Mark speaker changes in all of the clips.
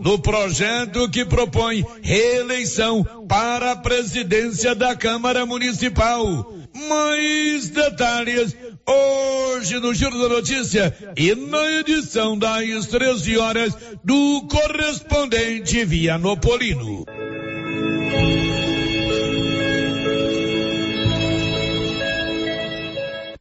Speaker 1: no projeto que propõe reeleição para a presidência da Câmara Municipal. Mais detalhes hoje no Giro da Notícia e na edição das 13 horas do correspondente Vianopolino.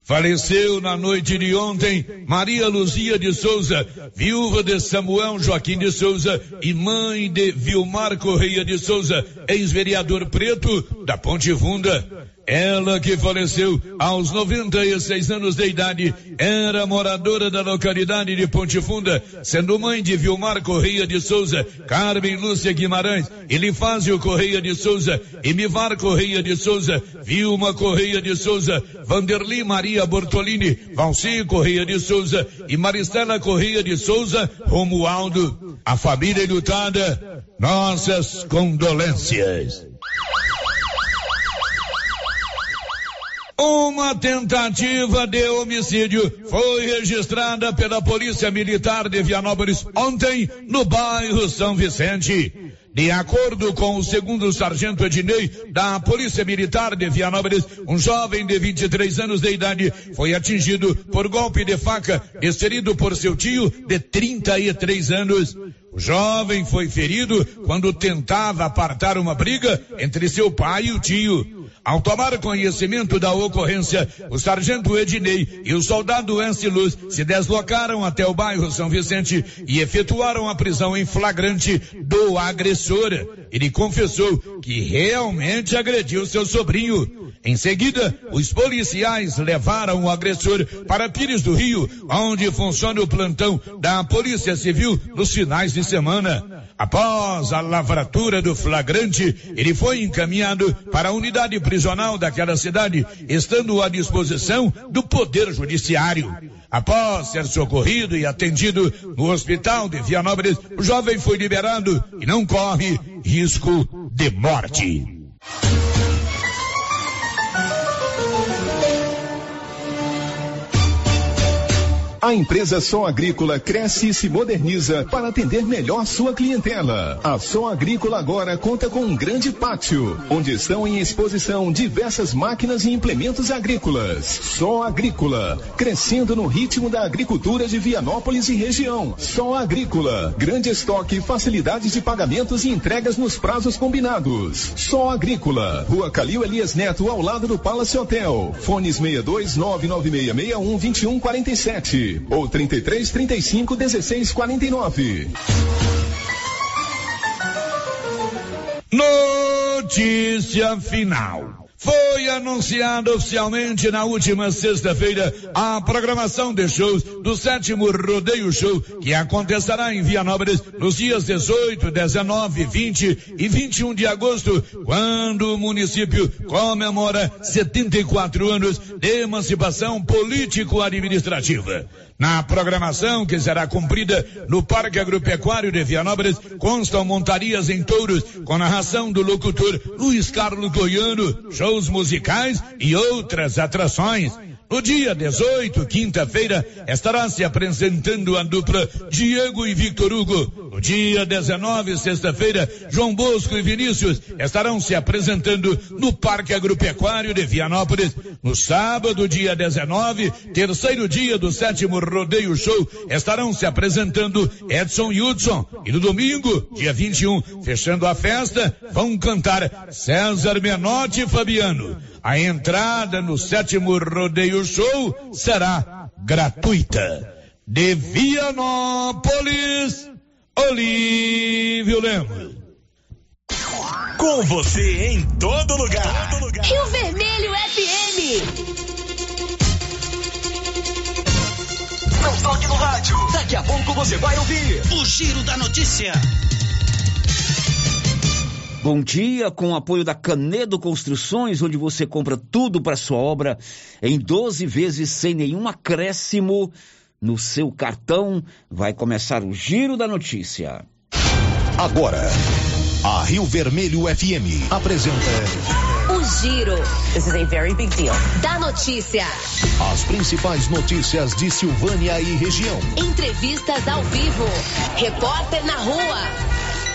Speaker 1: Faleceu na noite de ontem Maria Luzia de Souza, viúva de Samuel Joaquim de Souza e mãe de Vilmar Correia de Souza, ex-vereador preto da Ponte Funda. Ela que faleceu aos 96 anos de idade, era moradora da localidade de Ponte Funda, sendo mãe de Vilmar Correia de Souza, Carmen Lúcia Guimarães, Elifásio Correia de Souza, Emivar Correia de Souza, Vilma Correia de Souza, Vanderli Maria Bortolini, Valci Correia de Souza e Maristela Correia de Souza, Romualdo. A família lutada, nossas condolências. Uma tentativa de homicídio foi registrada pela Polícia Militar de Vianópolis ontem no bairro São Vicente. De acordo com o segundo sargento Ednei da Polícia Militar de Vianópolis, um jovem de 23 anos de idade foi atingido por golpe de faca desferido por seu tio de 33 anos. O jovem foi ferido quando tentava apartar uma briga entre seu pai e o tio. Ao tomar conhecimento da ocorrência, o sargento Ednei e o soldado Ense Luz se deslocaram até o bairro São Vicente e efetuaram a prisão em flagrante do agressor. Ele confessou que realmente agrediu seu sobrinho. Em seguida, os policiais levaram o agressor para Pires do Rio, onde funciona o plantão da Polícia Civil nos finais de semana. Após a lavratura do flagrante, ele foi encaminhado para a unidade prisional daquela cidade, estando à disposição do Poder Judiciário. Após ser socorrido e atendido no hospital de Vianópolis, o jovem foi liberado e não corre risco de morte.
Speaker 2: A empresa Som Agrícola cresce e se moderniza para atender melhor sua clientela. A Som Agrícola agora conta com um grande pátio, onde estão em exposição diversas máquinas e implementos agrícolas. Som Agrícola, crescendo no ritmo da agricultura de Vianópolis e região. Som Agrícola, grande estoque, facilidades de pagamentos e entregas nos prazos combinados. Som Agrícola, Rua Calil Elias Neto, ao lado do Palace Hotel. Fones 62 99661 2147 ou 33 35 16 49.
Speaker 1: Notícia final. Foi anunciada oficialmente na última sexta-feira a programação de shows do sétimo Rodeio Show, que acontecerá em Vianópolis nos dias 18, 19, 20 e 21 de agosto, quando o município comemora 74 anos de emancipação político-administrativa. Na programação que será cumprida no Parque Agropecuário de Vianópolis constam montarias em touros com narração do locutor Luiz Carlos Goiano, shows musicais e outras atrações. No dia 18, quinta-feira, estará se apresentando a dupla Diego e Victor Hugo. No dia 19, sexta-feira, João Bosco e Vinícius estarão se apresentando no Parque Agropecuário de Vianópolis. No sábado, dia 19, terceiro dia do sétimo Rodeio Show, estarão se apresentando Edson e Hudson. E no domingo, dia 21, fechando a festa, vão cantar César Menotti e Fabiano. A entrada no sétimo rodeio show será gratuita. De Vianópolis, Olívio Lemos.
Speaker 3: Com você em todo lugar. Todo lugar.
Speaker 4: Rio Vermelho FM.
Speaker 3: Não toque no rádio. Daqui a pouco você vai ouvir o Giro da Notícia.
Speaker 5: Bom dia, com o apoio da Canedo Construções, onde você compra tudo para sua obra em 12 vezes sem nenhum acréscimo no seu cartão. Vai começar o Giro da Notícia.
Speaker 2: Agora, a Rio Vermelho FM apresenta
Speaker 4: O
Speaker 6: Giro.
Speaker 7: This is a very big deal.
Speaker 6: Da notícia.
Speaker 8: As principais notícias de Silvânia e região.
Speaker 6: Entrevistas ao vivo. Repórter na rua.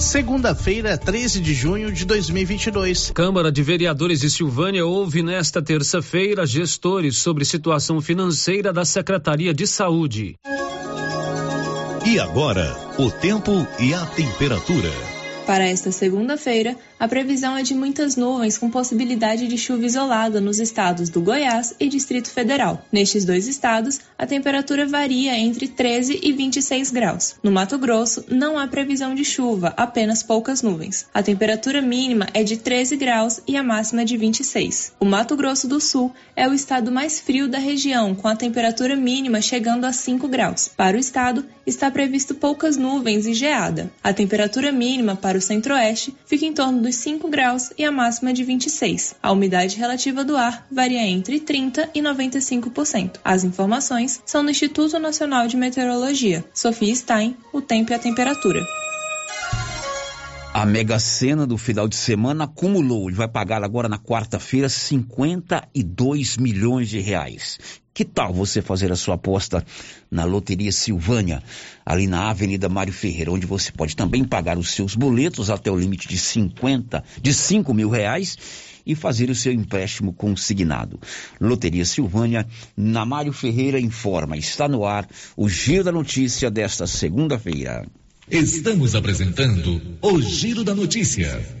Speaker 9: Segunda-feira, 13 de junho de 2022.
Speaker 10: Câmara de Vereadores de Silvânia ouve nesta terça-feira gestores sobre situação financeira da Secretaria de Saúde.
Speaker 8: E agora, o tempo e a temperatura.
Speaker 11: Para esta segunda-feira, a previsão é de muitas nuvens com possibilidade de chuva isolada nos estados do Goiás e Distrito Federal. Nestes dois estados, a temperatura varia entre 13 e 26 graus. No Mato Grosso, não há previsão de chuva, apenas poucas nuvens. A temperatura mínima é de 13 graus e a máxima de 26. O Mato Grosso do Sul é o estado mais frio da região, com a temperatura mínima chegando a 5 graus. Para o estado, está previsto poucas nuvens e geada. A temperatura mínima para o centro-oeste fica em torno dos 5 graus e a máxima de 26. A umidade relativa do ar varia entre 30% e 95%. As informações são do Instituto Nacional de Meteorologia. Sofia Stein, o tempo e a temperatura.
Speaker 5: A Mega Sena do final de semana acumulou, ele vai pagar agora na quarta-feira 52 milhões de reais. Que tal você fazer a sua aposta na Loteria Silvânia, ali na Avenida Mário Ferreira, onde você pode também pagar os seus boletos até o limite de 50, de 5 mil reais e fazer o seu empréstimo consignado. Loteria Silvânia, na Mário Ferreira informa, está no ar o Giro da Notícia desta segunda-feira.
Speaker 8: Estamos apresentando o Giro da Notícia.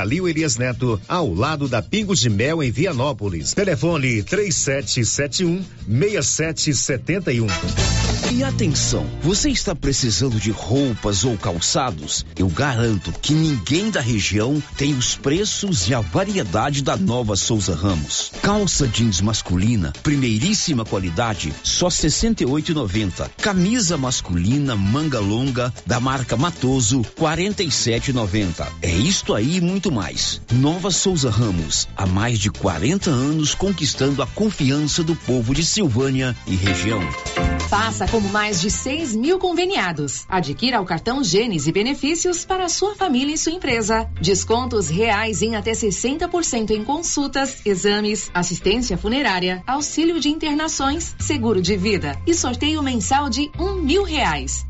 Speaker 12: Calil Elias Neto, ao lado da Pingo de Mel em Vianópolis. Telefone 3771 6771.
Speaker 5: E atenção, você está precisando de roupas ou calçados? Eu garanto que ninguém da região tem os preços e a variedade da nova Souza Ramos. Calça jeans masculina, primeiríssima qualidade, só 68,90. Camisa masculina manga longa da marca Matoso, 47,90. É isto aí e muito mais. Nova Souza Ramos, há mais de 40 anos conquistando a confiança do povo de Silvânia e região.
Speaker 6: Faça como mais de 6 mil conveniados. Adquira o cartão Gênesis e benefícios para sua família e sua empresa. Descontos reais em até 60% em consultas, exames, assistência funerária, auxílio de internações, seguro de vida e sorteio mensal de um mil reais.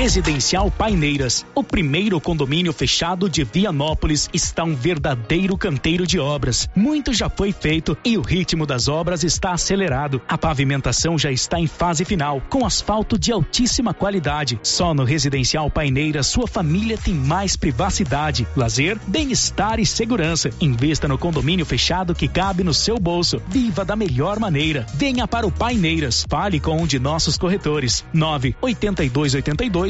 Speaker 13: Residencial Paineiras, o primeiro condomínio fechado de Vianópolis, está um verdadeiro canteiro de obras. Muito já foi feito e o ritmo das obras está acelerado. A pavimentação já está em fase final, com asfalto de altíssima qualidade. Só no Residencial Paineiras sua família tem mais privacidade, lazer, bem-estar e segurança. Investa no condomínio fechado que cabe no seu bolso. Viva da melhor maneira. Venha para o Paineiras. Fale com um de nossos corretores. 98282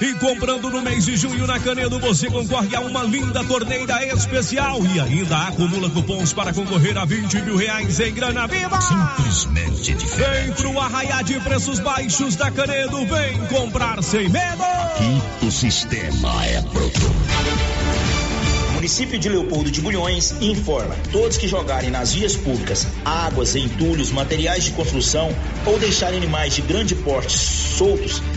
Speaker 3: E comprando no mês de junho na Canedo, você concorre a uma linda torneira especial e ainda acumula cupons para concorrer a 20 mil reais em grana viva. Simplesmente diferente. Vem pro arraiar de preços baixos da Canedo, vem comprar sem medo.
Speaker 14: Aqui o sistema é bruto.
Speaker 15: município de Leopoldo de Bulhões informa: todos que jogarem nas vias públicas águas, entulhos, materiais de construção ou deixarem animais de grande porte soltos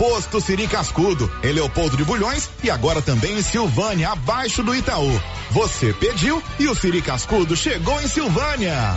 Speaker 8: Posto Siri Cascudo, em Leopoldo de Bulhões e agora também em Silvânia, abaixo do Itaú. Você pediu e o Siri Cascudo chegou em Silvânia.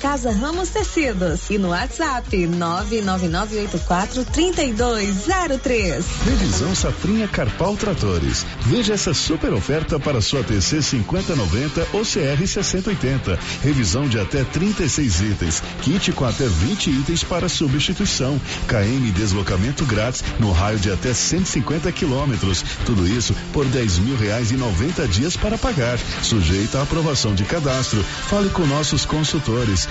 Speaker 4: Casa Ramos Tecidos e no WhatsApp 999843203.
Speaker 8: Revisão Safrinha Carpal Tratores. Veja essa super oferta para sua TC 5090 ou CR 6080. Revisão de até 36 itens. Kit com até 20 itens para substituição. KM deslocamento grátis no raio de até 150 quilômetros. Tudo isso por 10 mil reais e 90 dias para pagar. Sujeito à aprovação de cadastro. Fale com nossos consultores.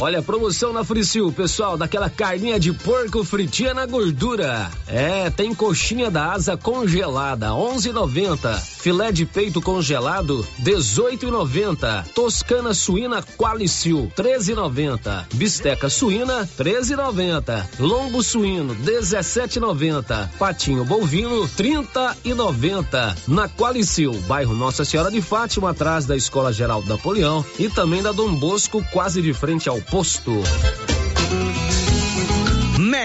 Speaker 10: Olha, promoção na Fricil, pessoal, daquela carninha de porco fritinha na gordura. É, tem coxinha da asa congelada, 11,90. Filé de peito congelado, 18,90. Toscana suína Qualicil, 13,90. Bisteca suína, 13,90. Lombo suíno, 17,90. Patinho bovino, 30,90. Na Qualicil, bairro Nossa Senhora de Fátima, atrás da Escola Geral Napoleão e também da Dom Bosco, quase de frente ao posto.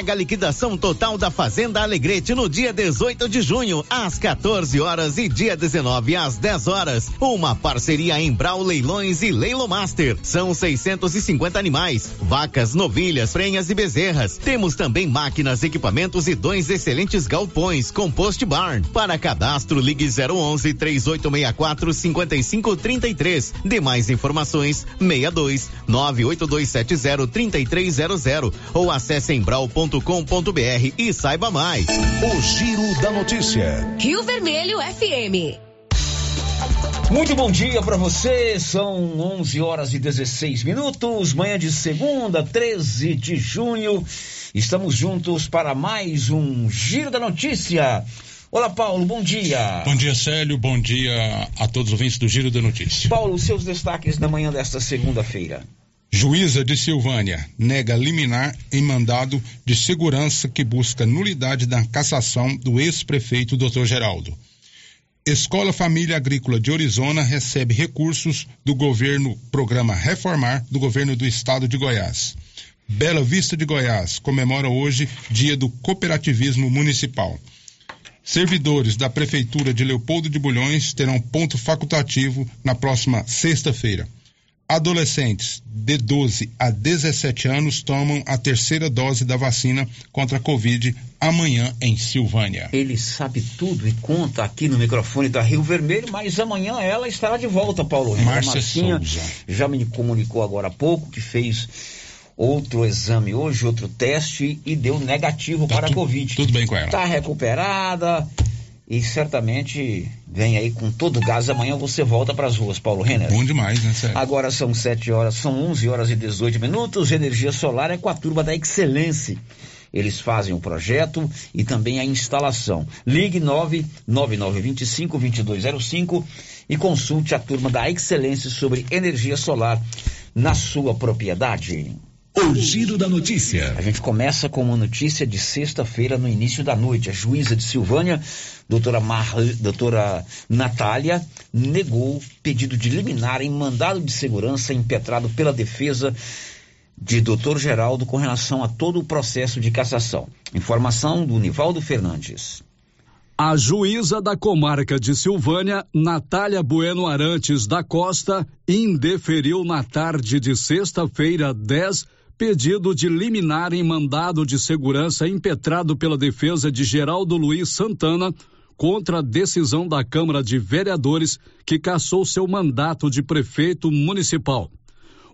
Speaker 16: Mega liquidação total da Fazenda Alegrete no dia 18 de junho, às 14 horas e dia 19 às 10 horas. Uma parceria em Brau Leilões e Leilo Master. São 650 animais, vacas, novilhas, prenhas e bezerras. Temos também máquinas, equipamentos e dois excelentes galpões com post barn. Para cadastro, ligue 011 3864 5533. Demais informações 62 98270 3300 ou acesse em brau.com.br e saiba mais.
Speaker 8: O Giro da Notícia.
Speaker 4: Rio Vermelho FM.
Speaker 5: Muito bom dia para você. São 11 horas e 16 minutos, manhã de segunda, 13 de junho. Estamos juntos para mais um Giro da Notícia. Olá, Paulo, bom dia.
Speaker 17: Bom dia, Célio. Bom dia a todos os ouvintes do Giro da Notícia.
Speaker 5: Paulo, seus destaques da manhã desta segunda-feira.
Speaker 17: Juíza de Silvânia nega liminar em mandado de segurança que busca nulidade da cassação do ex-prefeito Dr. Geraldo. Escola Família Agrícola de Orizona recebe recursos do governo Programa Reformar do governo do estado de Goiás. Bela Vista de Goiás comemora hoje Dia do Cooperativismo Municipal. Servidores da Prefeitura de Leopoldo de Bulhões terão ponto facultativo na próxima sexta-feira. Adolescentes de 12 a 17 anos tomam a terceira dose da vacina contra a Covid amanhã em Silvânia.
Speaker 5: Ele sabe tudo e conta aqui no microfone da Rio Vermelho, mas amanhã ela estará de volta, Paulo.
Speaker 17: Márcia Souza.
Speaker 5: Já me comunicou agora há pouco que fez outro exame hoje, outro teste e deu negativo
Speaker 17: Tá
Speaker 5: para
Speaker 17: tu-
Speaker 5: a Covid.
Speaker 17: tudo bem com ela.
Speaker 5: Está recuperada e certamente vem aí com todo o gás. Amanhã você volta para as ruas, Paulo Renner.
Speaker 17: Bom demais, né, Célio?
Speaker 5: Agora são 7 horas, são 11 horas e 18 minutos. Energia solar é com a turma da Excelência. Eles fazem o projeto e também a instalação. Ligue 99925-2205 e consulte a turma da Excelência sobre energia solar na sua propriedade.
Speaker 3: O Giro da Notícia.
Speaker 5: A gente começa com uma notícia de sexta-feira no início da noite. A juíza de Silvânia, doutora, Mar... doutora Natália, negou pedido de liminar em mandado de segurança impetrado pela defesa de doutor Geraldo com relação a todo o processo de cassação. Informação do Nivaldo Fernandes.
Speaker 18: A juíza da comarca de Silvânia, Natália Bueno Arantes da Costa, indeferiu na tarde de sexta-feira 10 pedido de liminar em mandado de segurança impetrado pela defesa de Geraldo Luiz Santana contra a decisão da Câmara de Vereadores que cassou seu mandato de prefeito municipal.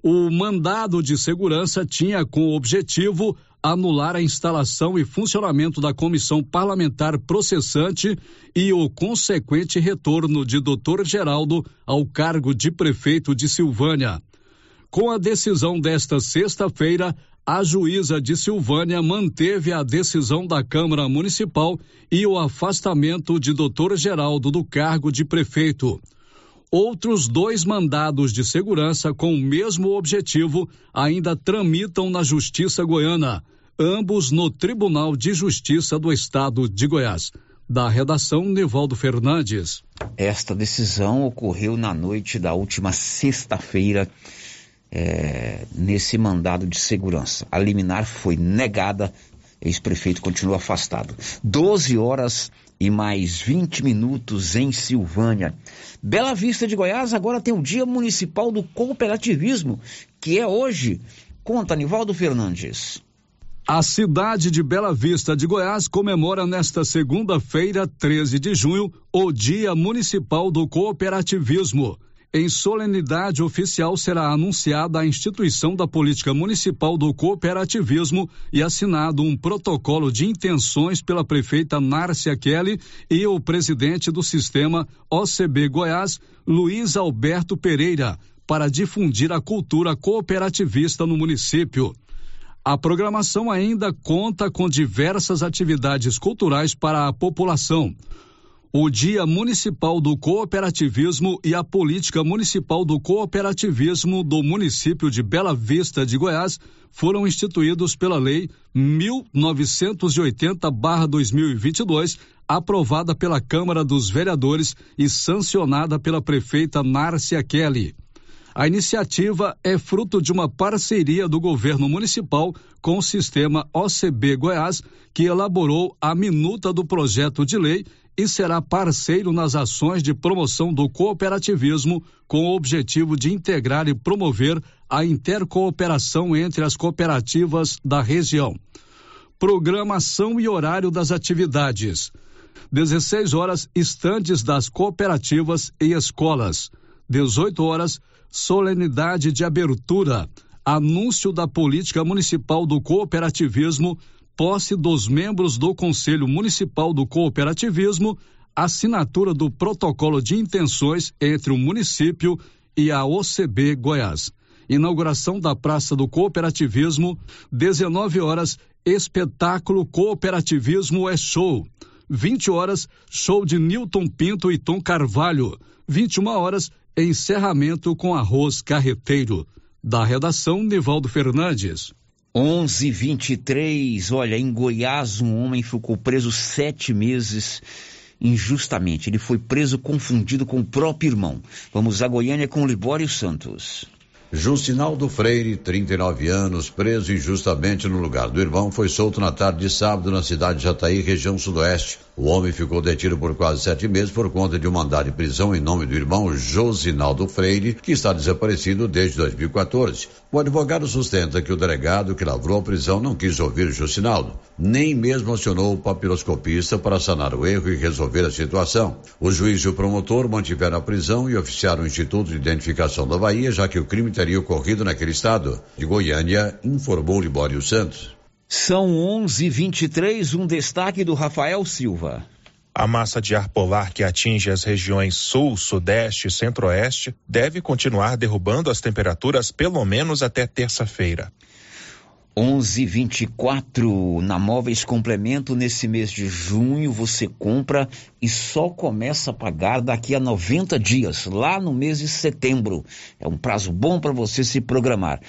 Speaker 18: O mandado de segurança tinha como objetivo anular a instalação e funcionamento da comissão parlamentar processante e o consequente retorno de Dr. Geraldo ao cargo de prefeito de Silvânia. Com a decisão desta sexta-feira, a juíza de Silvânia manteve a decisão da Câmara Municipal e o afastamento de Dr. Geraldo do cargo de prefeito. Outros dois mandados de segurança com o mesmo objetivo ainda tramitam na Justiça Goiana, ambos no Tribunal de Justiça do Estado de Goiás. Da redação, Nivaldo Fernandes.
Speaker 5: Esta decisão ocorreu na noite da última sexta-feira é, nesse mandado de segurança. A liminar foi negada, ex-prefeito continua afastado. 12 horas e mais 20 minutos em Silvânia. Bela Vista de Goiás agora tem o Dia Municipal do Cooperativismo, que é hoje. Conta, Nivaldo Fernandes.
Speaker 18: A cidade de Bela Vista de Goiás comemora nesta segunda-feira, 13 de junho, o Dia Municipal do Cooperativismo. Em solenidade oficial será anunciada a instituição da política municipal do cooperativismo e assinado um protocolo de intenções pela prefeita Nárcia Kelly e o presidente do sistema OCB Goiás, Luiz Alberto Pereira, para difundir a cultura cooperativista no município. A programação ainda conta com diversas atividades culturais para a população o Dia Municipal do Cooperativismo e a Política Municipal do Cooperativismo do município de Bela Vista de Goiás foram instituídos pela Lei 1980-2022, aprovada pela Câmara dos Vereadores e sancionada pela prefeita Márcia Kelly. A iniciativa é fruto de uma parceria do governo municipal com o sistema OCB Goiás, que elaborou a minuta do projeto de lei e será parceiro nas ações de promoção do cooperativismo com o objetivo de integrar e promover a intercooperação entre as cooperativas da região. Programação e horário das atividades. 16 horas, estandes das cooperativas e escolas. 18 horas, solenidade de abertura. Anúncio da política municipal do cooperativismo posse dos membros do Conselho Municipal do Cooperativismo, assinatura do protocolo de intenções entre o município e a OCB Goiás. Inauguração da Praça do Cooperativismo, 19 horas, espetáculo Cooperativismo é show. 20 horas, show de Newton Pinto e Tom Carvalho. 21 horas, encerramento com arroz carreteiro. Da redação, Nivaldo Fernandes.
Speaker 5: 11:23. Olha, em Goiás, um homem ficou preso sete meses injustamente. Ele foi preso confundido com o próprio irmão. Vamos a Goiânia com Libório Santos.
Speaker 19: Justinaldo Freire, 39 anos, preso injustamente no lugar do irmão, foi solto na tarde de sábado na cidade de Jataí, região sudoeste. O homem ficou detido por quase sete meses por conta de um mandado de prisão em nome do irmão Josinaldo Freire, que está desaparecido desde 2014. O advogado sustenta que o delegado que lavrou a prisão não quis ouvir Josinaldo, nem mesmo acionou o papiloscopista para sanar o erro e resolver a situação. O juiz e o promotor mantiveram a prisão e oficiaram o Instituto de Identificação da Bahia, já que o crime teria ocorrido naquele estado. De Goiânia, informou Libório Santos.
Speaker 5: São 11:23, um destaque do Rafael Silva.
Speaker 17: A massa de ar polar que atinge as regiões sul, sudeste e centro-oeste deve continuar derrubando as temperaturas pelo menos até terça-feira.
Speaker 5: 1124 na Móveis Complemento nesse mês de junho você compra e só começa a pagar daqui a 90 dias, lá no mês de setembro. É um prazo bom para você se programar.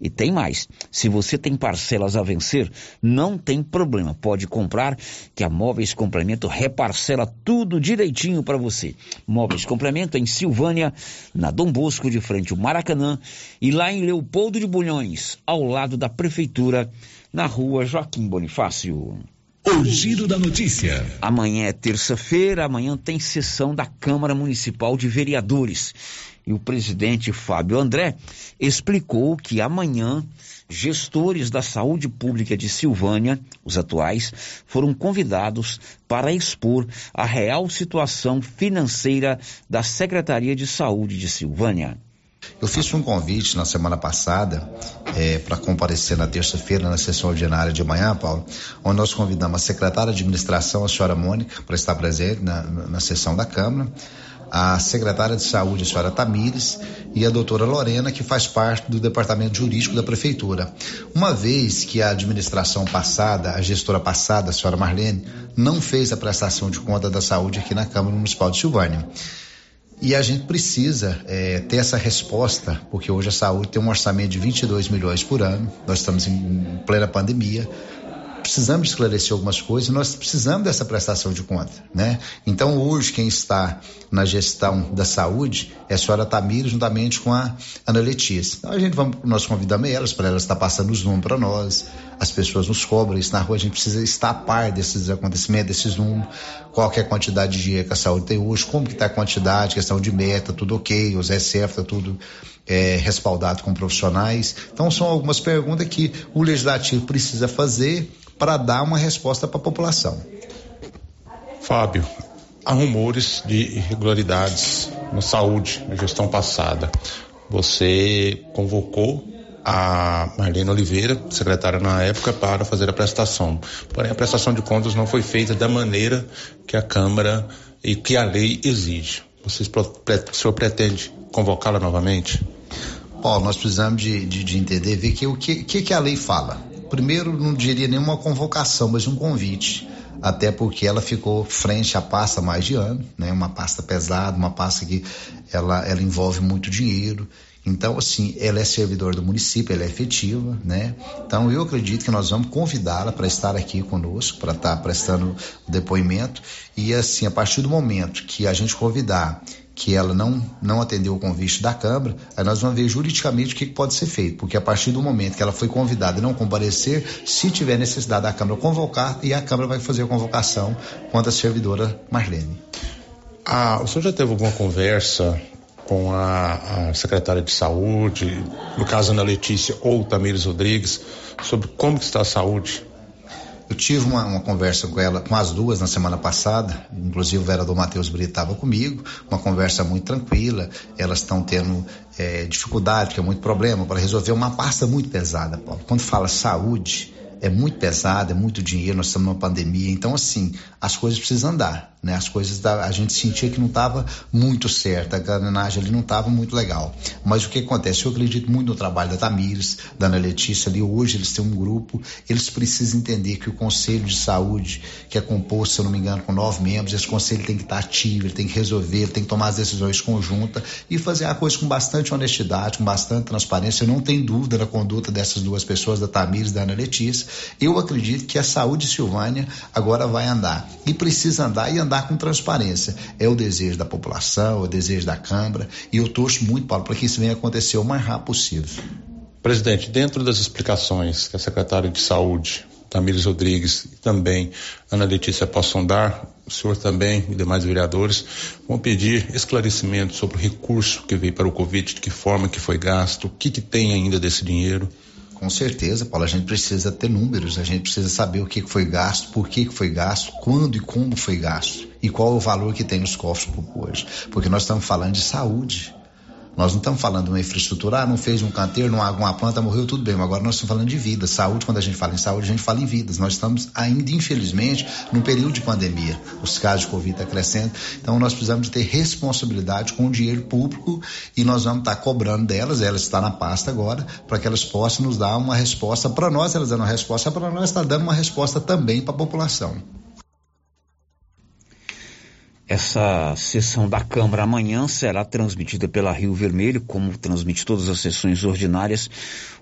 Speaker 5: E tem mais, se você tem parcelas a vencer, não tem problema, pode comprar que a Móveis Complemento reparcela tudo direitinho para você. Móveis Complemento em Silvânia, na Dom Bosco de frente ao Maracanã e lá em Leopoldo de Bulhões, ao lado da prefeitura, na rua Joaquim Bonifácio.
Speaker 2: O giro da notícia.
Speaker 5: Amanhã é terça-feira, amanhã tem sessão da Câmara Municipal de Vereadores. E o presidente Fábio André explicou que amanhã gestores da saúde pública de Silvânia, os atuais, foram convidados para expor a real situação financeira da Secretaria de Saúde de Silvânia.
Speaker 20: Eu fiz um convite na semana passada é, para comparecer na terça-feira na sessão ordinária de manhã, Paulo, onde nós convidamos a secretária de administração, a senhora Mônica, para estar presente na, na sessão da Câmara, a secretária de saúde, a senhora Tamires, e a doutora Lorena, que faz parte do departamento jurídico da prefeitura. Uma vez que a administração passada, a gestora passada, a senhora Marlene, não fez a prestação de conta da saúde aqui na Câmara Municipal de Silvânia. E a gente precisa é, ter essa resposta, porque hoje a saúde tem um orçamento de 22 milhões por ano, nós estamos em plena pandemia, precisamos esclarecer algumas coisas, nós precisamos dessa prestação de conta, né? Então hoje quem está na gestão da saúde é a senhora Tamir juntamente com a Ana Letícia. Então a gente vamos, nós convidamos elas para elas estar passando os números para nós, as pessoas nos cobram isso na rua, a gente precisa estar a par desses acontecimentos, desses números, qual é a quantidade de dinheiro que a saúde tem hoje, como que está a quantidade, questão de meta, tudo ok, os SF, tá tudo é, respaldado com profissionais. Então são algumas perguntas que o legislativo precisa fazer para dar uma resposta para a população.
Speaker 17: Fábio, há rumores de irregularidades na saúde na gestão passada. Você convocou a Marlene Oliveira, secretária na época, para fazer a prestação. Porém, a prestação de contas não foi feita da maneira que a Câmara e que a lei exige. Vocês, o senhor pretende convocá-la novamente?
Speaker 20: Paulo, nós precisamos de, de, de entender, ver que, o que, que, que a lei fala primeiro não diria nenhuma convocação, mas um convite. Até porque ela ficou frente à pasta mais de ano, né? Uma pasta pesada, uma pasta que ela, ela envolve muito dinheiro. Então, assim, ela é servidor do município, ela é efetiva, né? Então, eu acredito que nós vamos convidá-la para estar aqui conosco, para estar prestando depoimento. E, assim, a partir do momento que a gente convidar que ela não, não atendeu o convite da Câmara, aí nós vamos ver juridicamente o que, pode ser feito, porque a partir do momento que ela foi convidada e não comparecer, se tiver necessidade da Câmara convocar, e a Câmara vai fazer a convocação contra a servidora Marlene.
Speaker 17: Ah, o senhor já teve alguma conversa com a, a secretária de saúde, no caso Ana Letícia ou Tamires Rodrigues, sobre como está a saúde
Speaker 20: eu tive uma, uma, conversa com ela, com as duas na semana passada, inclusive o vereador Matheus Brito estava comigo, uma conversa muito tranquila. Elas estão tendo é, dificuldade, que é muito problema, para resolver uma pasta muito pesada, Paulo. Quando fala saúde, é muito pesado, é muito dinheiro, nós estamos numa pandemia, então assim, as coisas precisam andar, né? As coisas a gente sentia que não estava muito certa, a engrenagem ali não estava muito legal. Mas o que acontece? Eu acredito muito no trabalho da Tamires, da Ana Letícia ali, hoje eles têm um grupo, eles precisam entender que o Conselho de Saúde, que é composto, se eu não me engano, com nove membros, esse conselho tem que estar ativo, ele tem que resolver, ele tem que tomar as decisões conjuntas e fazer a coisa com bastante honestidade, com bastante transparência. Eu não tenho dúvida na conduta dessas duas pessoas, da Tamires e da Ana Letícia. Eu acredito que a saúde Silvânia agora vai andar e precisa andar e andar com transparência. É o desejo da população, é o desejo da Câmara e eu torço muito, Paulo, para que isso venha acontecer o mais rápido possível.
Speaker 17: Presidente, dentro das explicações que a secretária de Saúde, Tamires Rodrigues e também Ana Letícia possam dar, o senhor também e demais vereadores vão pedir esclarecimento sobre o recurso que veio para o Covid, de que forma que foi gasto, o que, que tem ainda desse dinheiro.
Speaker 20: Com certeza, Paulo, a gente precisa ter números, a gente precisa saber o que foi gasto, por que foi gasto, quando e como foi gasto e qual o valor que tem nos cofres hoje. Porque nós estamos falando de saúde. Nós não estamos falando de uma infraestrutura, ah, não fez um canteiro, não há uma planta, morreu, tudo bem. Mas agora nós estamos falando de vida, saúde. Quando a gente fala em saúde, a gente fala em vidas. Nós estamos ainda, infelizmente, num período de pandemia. Os casos de Covid estão crescendo. Então nós precisamos ter responsabilidade com o dinheiro público e nós vamos estar cobrando delas, ela está na pasta agora, para que elas possam nos dar uma resposta. Para nós, elas dando uma resposta, para nós está dando uma resposta também para a população.
Speaker 5: Essa sessão da Câmara amanhã será transmitida pela Rio Vermelho, como transmite todas as sessões ordinárias,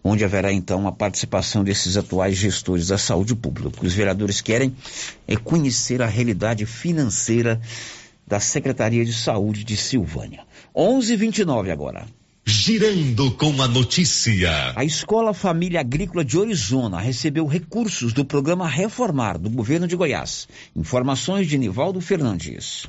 Speaker 5: onde haverá então a participação desses atuais gestores da saúde pública. Os vereadores querem é conhecer a realidade financeira da Secretaria de Saúde de Silvânia. 11:29 agora.
Speaker 8: Girando com a notícia.
Speaker 5: A Escola Família Agrícola de Orizona recebeu recursos do programa Reformar do governo de Goiás. Informações de Nivaldo Fernandes.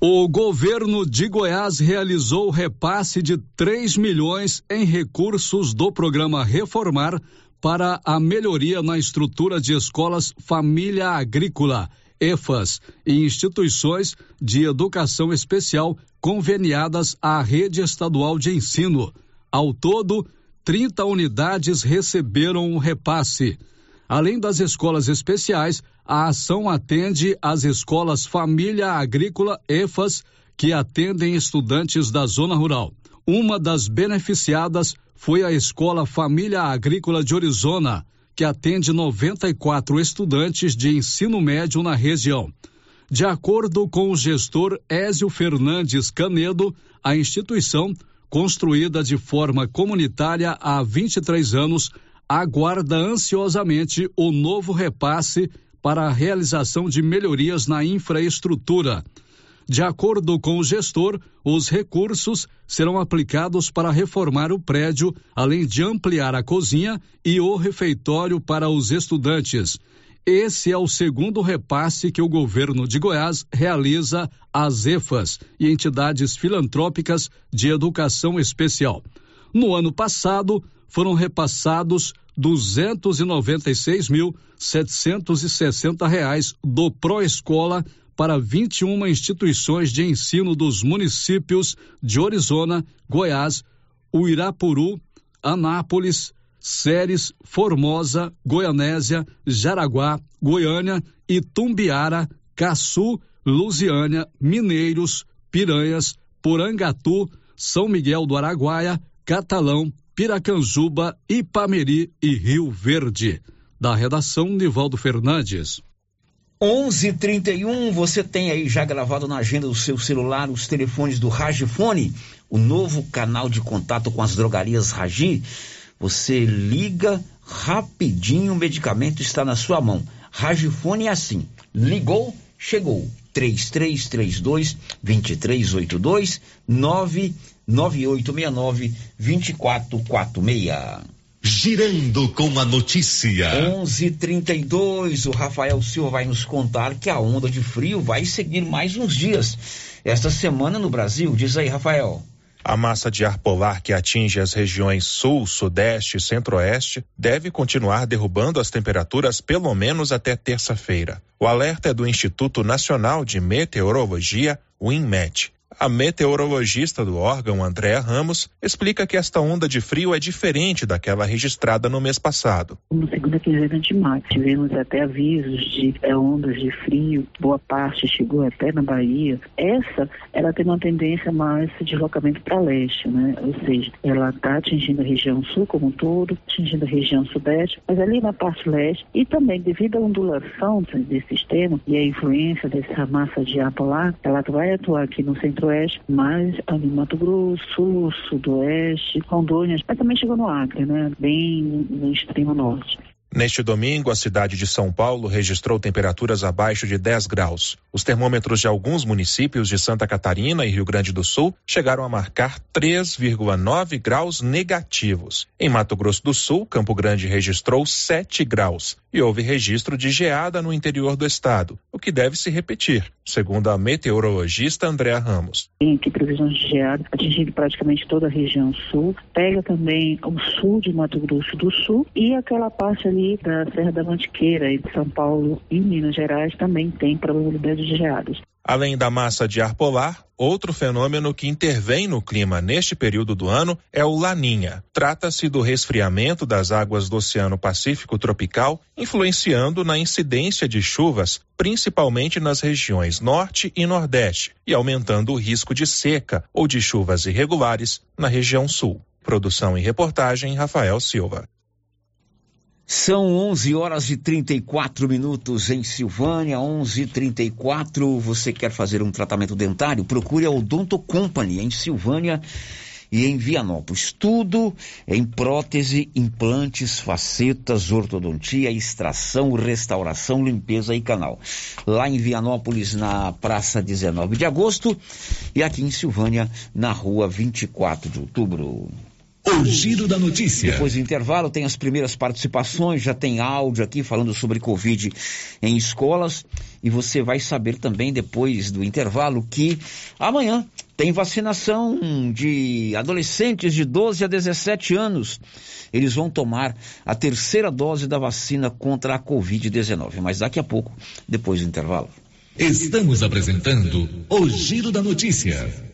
Speaker 18: O governo de Goiás realizou repasse de 3 milhões em recursos do programa Reformar para a melhoria na estrutura de escolas Família Agrícola, EFAS, e instituições de educação especial conveniadas à rede estadual de ensino. Ao todo, 30 unidades receberam o repasse. Além das escolas especiais, a ação atende às escolas Família Agrícola EFAS, que atendem estudantes da zona rural. Uma das beneficiadas foi a Escola Família Agrícola de Orizona, que atende 94 estudantes de ensino médio na região. De acordo com o gestor Ézio Fernandes Canedo, a instituição, construída de forma comunitária há 23 anos, aguarda ansiosamente o novo repasse para a realização de melhorias na infraestrutura. De acordo com o gestor, os recursos serão aplicados para reformar o prédio, além de ampliar a cozinha e o refeitório para os estudantes. Esse é o segundo repasse que o governo de Goiás realiza às EFAS e entidades filantrópicas de educação especial. No ano passado, foram repassados duzentos e noventa e seis para 21 instituições de ensino dos municípios de Orizona, Goiás, Uirapuru, Anápolis, Séries, Formosa, Goianésia, Jaraguá, Goiânia, Itumbiara, Caçu, Lusiânia, Mineiros, Piranhas, Porangatu, São Miguel do Araguaia, Catalão, Piracanjuba, Ipameri e Rio Verde. Da redação, Nivaldo Fernandes.
Speaker 5: 11:31 você tem aí já gravado na agenda do seu celular os telefones do Ragifone, o novo canal de contato com as drogarias Ragi. Você liga rapidinho, o medicamento está na sua mão. Ragifone é assim: ligou, chegou. 3332 2382 99869 2446.
Speaker 8: Girando com a notícia.
Speaker 5: 11:32 o Rafael Silva vai nos contar que a onda de frio vai seguir mais uns dias esta semana no Brasil. Diz aí, Rafael.
Speaker 21: A massa de ar polar que atinge as regiões sul, sudeste e centro-oeste deve continuar derrubando as temperaturas pelo menos até terça-feira. O alerta é do Instituto Nacional de Meteorologia, o INMET. A meteorologista do órgão, Andréa Ramos, explica que esta onda de frio é diferente daquela registrada no mês passado.
Speaker 22: Na segunda quinzena de maio, tivemos até avisos de é, ondas de frio, boa parte chegou até na Bahia. Essa, ela tem uma tendência mais de deslocamento para leste, né? Ou seja, ela está atingindo a região sul como um todo, atingindo a região sudeste, mas ali na parte leste, e também devido à ondulação desse sistema e a influência dessa massa de ar polar, ela vai atuar aqui no centro centro-oeste, mas ali Mato Grosso, sul, sudoeste, Rondônia, mas também chegou no Acre, né? Bem no extremo norte.
Speaker 21: Neste domingo, a cidade de São Paulo registrou temperaturas abaixo de 10 graus. Os termômetros de alguns municípios de Santa Catarina e Rio Grande do Sul chegaram a marcar 3,9 graus negativos. Em Mato Grosso do Sul, Campo Grande registrou 7 graus e houve registro de geada no interior do estado, o que deve se repetir, segundo a meteorologista Andréa Ramos.
Speaker 22: Tem aqui previsões de geada atingindo praticamente toda a região sul, pega também o sul de Mato Grosso do Sul e aquela parte ali da Serra da Mantiqueira, em São Paulo e Minas Gerais, também tem probabilidade de geadas.
Speaker 21: Além da massa de ar polar, outro fenômeno que intervém no clima neste período do ano é o Laninha. Trata-se do resfriamento das águas do Oceano Pacífico tropical, influenciando na incidência de chuvas, principalmente nas regiões norte e nordeste, e aumentando o risco de seca ou de chuvas irregulares na região sul. Produção e reportagem Rafael Silva.
Speaker 5: São 11 horas e 34 minutos em Silvânia, 11:34. Você quer fazer um tratamento dentário? Procure a Odonto Company em Silvânia e em Vianópolis. Tudo em prótese, implantes, facetas, ortodontia, extração, restauração, limpeza e canal. Lá em Vianópolis, na Praça 19 de Agosto, e aqui em Silvânia, na Rua 24 de Outubro.
Speaker 23: O giro da notícia.
Speaker 5: Depois do intervalo, tem as primeiras participações, já tem áudio aqui falando sobre Covid em escolas. E você vai saber também, depois do intervalo, que amanhã tem vacinação de adolescentes de 12 a 17 anos. Eles vão tomar a terceira dose da vacina contra a Covid-19. Mas daqui a pouco, depois do intervalo.
Speaker 23: Estamos apresentando o giro da notícia.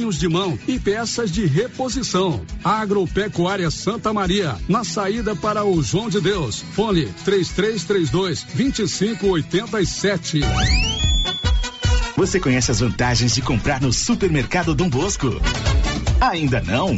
Speaker 18: de mão e peças de reposição. Agropecuária Santa Maria, na saída para o João de Deus. Fone 3332 2587.
Speaker 8: Você conhece as vantagens de comprar no Supermercado Dom Bosco? Ainda não?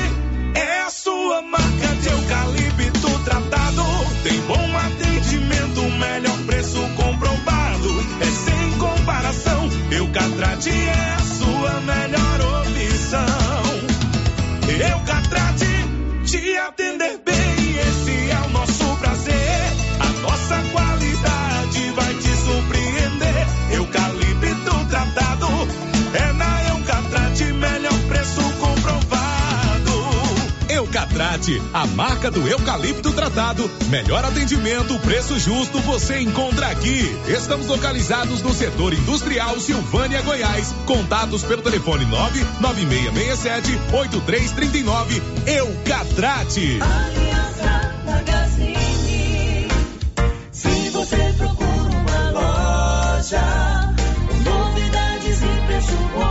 Speaker 24: A marca
Speaker 25: do eucalipto tratado. Melhor atendimento, preço justo você encontra aqui. Estamos localizados no setor industrial Silvânia, Goiás. Contatos pelo telefone 99667 8339. Eucatrate.
Speaker 26: Aliança. Se você procura uma loja, novidades e preço bom,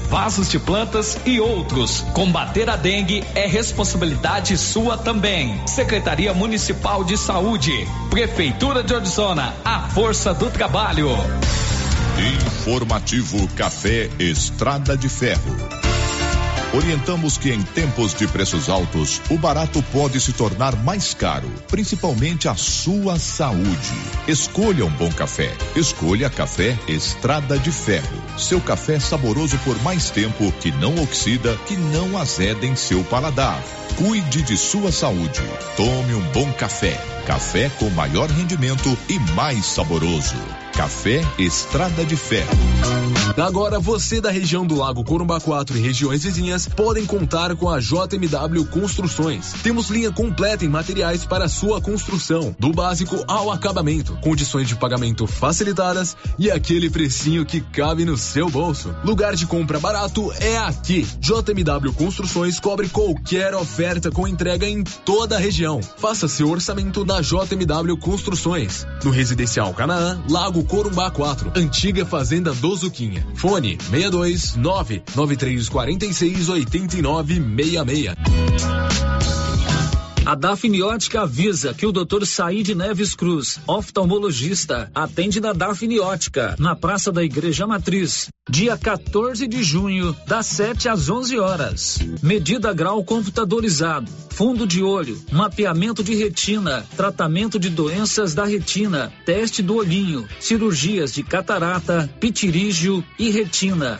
Speaker 27: vasos de plantas e outros. Combater a dengue é responsabilidade sua também. Secretaria Municipal de Saúde, Prefeitura de Orizona, a força do trabalho.
Speaker 2: Informativo Café Estrada de Ferro. Orientamos que em tempos de preços altos, o barato pode se tornar mais caro, principalmente a sua saúde. Escolha um bom café. Escolha Café Estrada de Ferro. Seu café saboroso por mais tempo, que não oxida, que não azeda em seu paladar. Cuide de sua saúde. Tome um bom café. Café com maior rendimento e mais saboroso. Café Estrada de Ferro.
Speaker 28: Agora você da região do Lago Corumbá 4 e regiões vizinhas podem contar com a JMW Construções. Temos linha completa em materiais para sua construção, do básico ao acabamento, condições de pagamento facilitadas e aquele precinho que cabe no seu bolso. Lugar de compra barato é aqui. JMW Construções cobre qualquer oferta com entrega em toda a região. Faça seu orçamento na JMW Construções. No Residencial Canaã, Lago Corumbá 4, antiga Fazenda do Zuquinha. Fone 62 99346 8966.
Speaker 29: A Dafniótica avisa que o Dr. Said Neves Cruz, oftalmologista, atende na Dafniótica, na Praça da Igreja Matriz, dia 14 de junho, das 7 às 11 horas. Medida grau computadorizado, fundo de olho, mapeamento de retina, tratamento de doenças da retina, teste do olhinho, cirurgias de catarata, pitirígio e retina.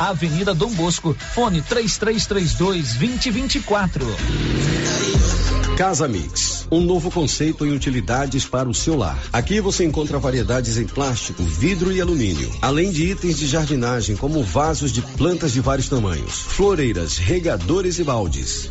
Speaker 29: Avenida Dom Bosco, fone 3332 2024.
Speaker 30: Casa Mix, um novo conceito em utilidades para o seu lar. Aqui você encontra variedades em plástico, vidro e alumínio, além de itens de jardinagem como vasos de plantas de vários tamanhos, floreiras, regadores e baldes.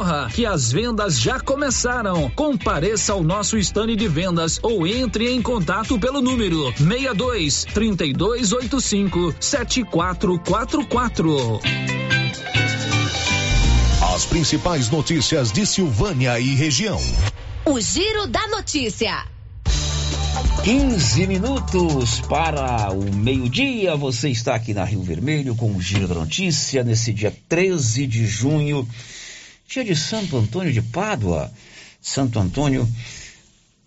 Speaker 29: corra que as vendas já começaram. Compareça ao nosso estande de vendas ou entre em contato pelo número 62 3285 7444.
Speaker 2: As principais notícias de Silvânia e região.
Speaker 31: O Giro da Notícia.
Speaker 5: 15 minutos para o meio-dia. Você está aqui na Rio Vermelho com o Giro da Notícia nesse dia 13 de junho dia de Santo Antônio de Pádua. Santo Antônio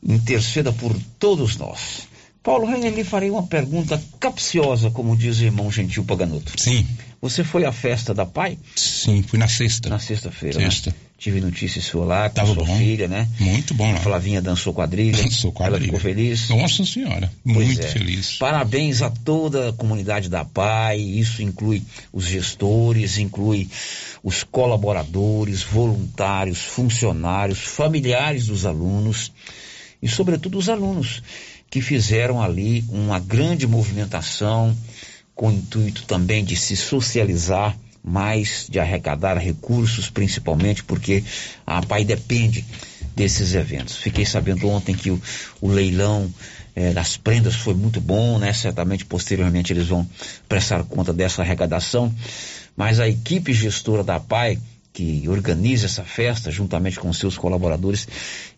Speaker 5: interceda por todos nós. Paulo Reiner, lhe farei uma pergunta capciosa, como diz o irmão Gentil Paganuto.
Speaker 17: Sim.
Speaker 5: Você foi à festa da Pai?
Speaker 17: Sim, fui na sexta.
Speaker 5: Na sexta-feira.
Speaker 17: Sexta.
Speaker 5: Né? Tive notícia sua lá, com
Speaker 17: Tava
Speaker 5: sua
Speaker 17: bom.
Speaker 5: filha, né?
Speaker 17: Muito bom lá.
Speaker 5: A Flavinha dançou quadrilha.
Speaker 17: Dançou quadrilha.
Speaker 5: Ela ficou feliz.
Speaker 17: Nossa Senhora,
Speaker 5: Pois
Speaker 17: muito
Speaker 5: é.
Speaker 17: feliz.
Speaker 5: Parabéns a toda a comunidade da PAI, isso inclui os gestores, inclui os colaboradores, voluntários, funcionários, familiares dos alunos e, sobretudo, os alunos que fizeram ali uma grande movimentação com o intuito também de se socializar mais, de arrecadar recursos, principalmente porque a PAI depende desses eventos. Fiquei sabendo ontem que o, o leilão eh, das prendas foi muito bom, né? Certamente posteriormente eles vão prestar conta dessa arrecadação, mas a equipe gestora da PAI que organiza essa festa juntamente com seus colaboradores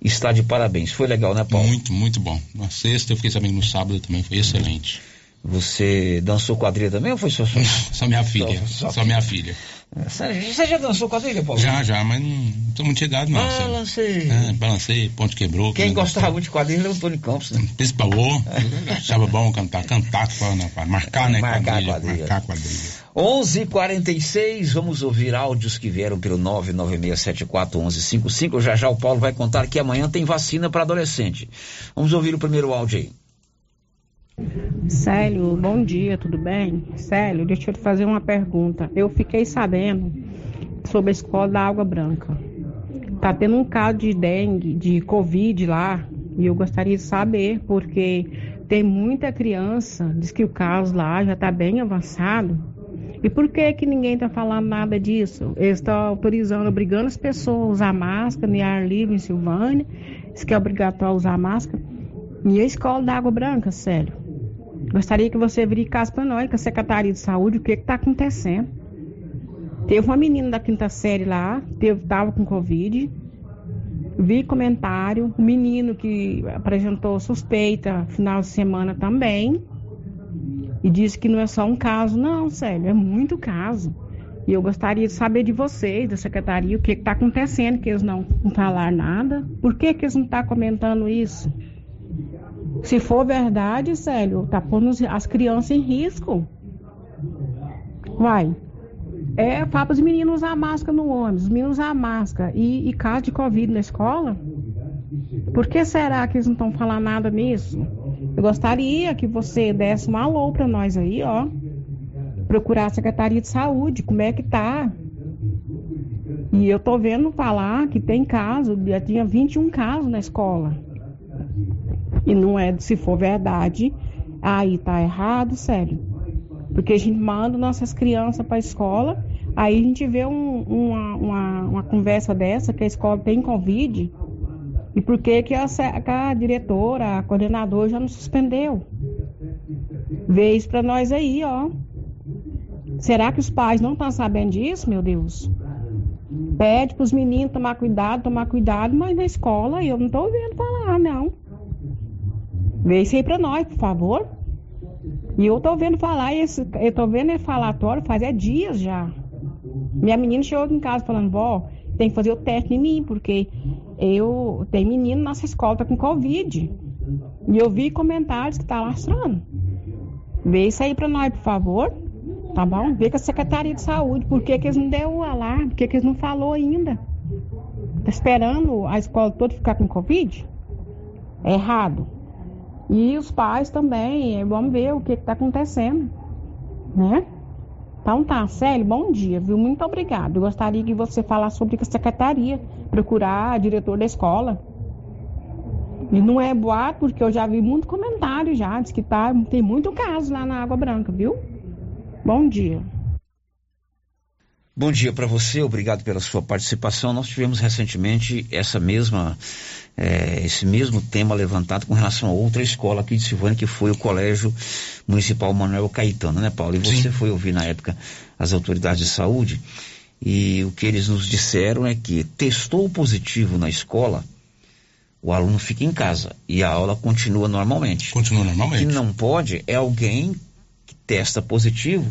Speaker 5: está de parabéns. Foi legal, né, Paulo?
Speaker 17: Muito, muito bom. Na sexta eu fiquei sabendo no sábado também, foi excelente.
Speaker 5: Você dançou quadrilha também ou foi só sua?
Speaker 17: Só minha filha,
Speaker 5: Só-
Speaker 17: só,
Speaker 5: só-
Speaker 17: minha filha.
Speaker 5: Você já dançou quadrilha, Paulo?
Speaker 17: Já, já, mas não tô muito chegado não. sabe?
Speaker 5: Balancei.
Speaker 17: É, balancei, ponte quebrou.
Speaker 5: Quem
Speaker 17: que-
Speaker 5: gostava muito de quadrilha era o Antônio Campos, né?
Speaker 17: Principalou, achava bom cantar, cantar, né, marcar, né,
Speaker 5: Marcar
Speaker 17: quadrilha,
Speaker 5: quadrilha.
Speaker 17: marcar quadrilha.
Speaker 5: 11:46 vamos ouvir áudios que vieram pelo 996741155. Já já o Paulo vai contar que amanhã tem vacina para adolescente. Vamos ouvir o primeiro áudio aí.
Speaker 32: Célio, bom dia, tudo bem? Célio, deixa eu te fazer uma pergunta. Eu fiquei sabendo sobre a escola da Água Branca. Tá tendo um caso de dengue, de covid lá, e eu gostaria de saber, porque tem muita criança, diz que o caso lá já está bem avançado. E por que que ninguém está falando nada disso? Eles estão autorizando, obrigando as pessoas a usar máscara no ar livre em Silvânia, diz que é obrigatório usar máscara. E a escola da Água Branca, Célio? Gostaria que você verificasse para nós, com a Secretaria de Saúde, o que está acontecendo. Teve uma menina da quinta série lá, teve, tava com Covid. Vi comentário, um menino que apresentou suspeita final de semana também. E disse que não é só um caso, não, Célio, é muito caso. E eu gostaria de saber de vocês, da secretaria, o que está acontecendo, que eles não, não falaram nada. Por que, que eles não estão comentando isso? Se for verdade, Célio, tá pondo as crianças em risco. Vai. É, fala os meninos usar máscara no ônibus, os meninos usar máscara. E, e caso de Covid na escola? Por que será que eles não estão falando nada nisso? Eu gostaria que você desse um alô para nós aí, ó. Procurar a Secretaria de Saúde, como é que tá? E eu tô vendo falar que tem caso, já tinha 21 casos na escola. E não é, se for verdade, aí tá errado, sério. Porque a gente manda nossas crianças para a escola, aí a gente vê um- uma, uma, uma conversa dessa, que a escola tem Covid, e por que, que a, que a diretora, a coordenadora já não suspendeu? Vê isso para nós aí, ó. Será que os pais não estão sabendo disso, meu Deus? Pede para os meninos tomar cuidado, tomar cuidado, mas na escola eu não estou ouvindo falar, não. Vê isso aí para nós, por favor. E eu tô vendo falar, esse, eu tô vendo esse falatório faz é dias já. Minha menina chegou em casa falando, vó, tem que fazer o teste em mim, porque eu tem menino na nossa escola tá com Covid. E eu vi comentários que tá lastrando. Vê isso aí pra nós, por favor. Tá bom? Vê com a Secretaria de Saúde, por que, que eles não deu o alarme, por que, que eles não falou ainda. Tá esperando a escola toda ficar com Covid? É errado. E os pais também, vamos ver o que está acontecendo, né? Então tá, Célio, bom dia, viu? Muito obrigado. Eu gostaria que você falasse sobre a secretaria, procurar diretor da escola. E não é boato, porque eu já vi muito comentário já, diz que tá, tem muito caso lá na Água Branca, viu? Bom dia.
Speaker 5: Bom dia para você, obrigado pela sua participação. Nós tivemos recentemente essa mesma, eh, esse mesmo tema levantado com relação a outra escola aqui de Silvânia, que foi o Colégio Municipal Manuel Caetano, né, Paulo? E você foi ouvir na época as autoridades de saúde e o que eles nos disseram é que testou positivo na escola, o aluno fica em casa e a aula continua normalmente.
Speaker 17: Continua
Speaker 5: O
Speaker 17: normalmente.
Speaker 5: que não pode é alguém que testa positivo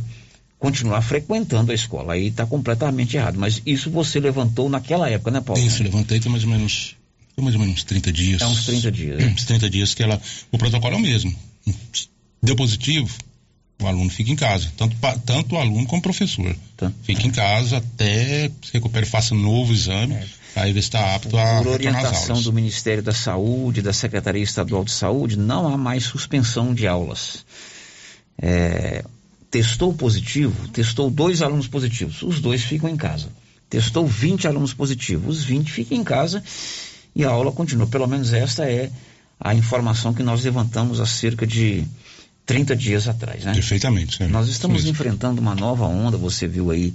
Speaker 5: continuar frequentando a escola. Aí está completamente errado. Mas isso você levantou naquela época, né, Paulo?
Speaker 17: Isso, levantei tem mais ou menos. Tem mais ou menos uns 30 dias.
Speaker 5: É uns 30 dias.
Speaker 17: Uns 30 dias que ela. O protocolo é o mesmo. Deu positivo, o aluno fica em casa. Tanto, tanto o aluno como o professor.
Speaker 5: Tá.
Speaker 17: Fica em casa até se recupere, faça um novo exame, aí ver se está apto a
Speaker 5: Por orientação do Ministério da Saúde, da Secretaria Estadual de Saúde, não há mais suspensão de aulas. É, testou positivo, testou dois alunos positivos, os dois ficam em casa. Testou 20 alunos positivos, os 20 ficam em casa e a aula continua. Pelo menos esta é a informação que nós levantamos há cerca de 30 dias atrás, né?
Speaker 17: Perfeitamente. Sérgio.
Speaker 5: Nós estamos enfrentando uma nova onda, você viu aí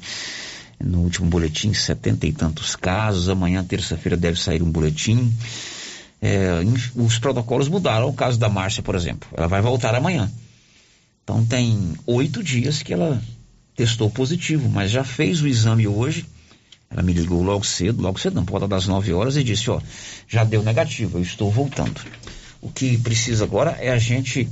Speaker 5: no último boletim, setenta e tantos casos. Amanhã, terça-feira, deve sair um boletim. É, os protocolos mudaram. O caso da Márcia, por exemplo, ela vai voltar amanhã. Então tem oito dias que ela testou positivo, mas já fez o exame hoje. Ela me ligou logo cedo, logo cedo, não, por volta das 9 horas, e disse, ó, já deu negativo, eu estou voltando. O que precisa agora é a gente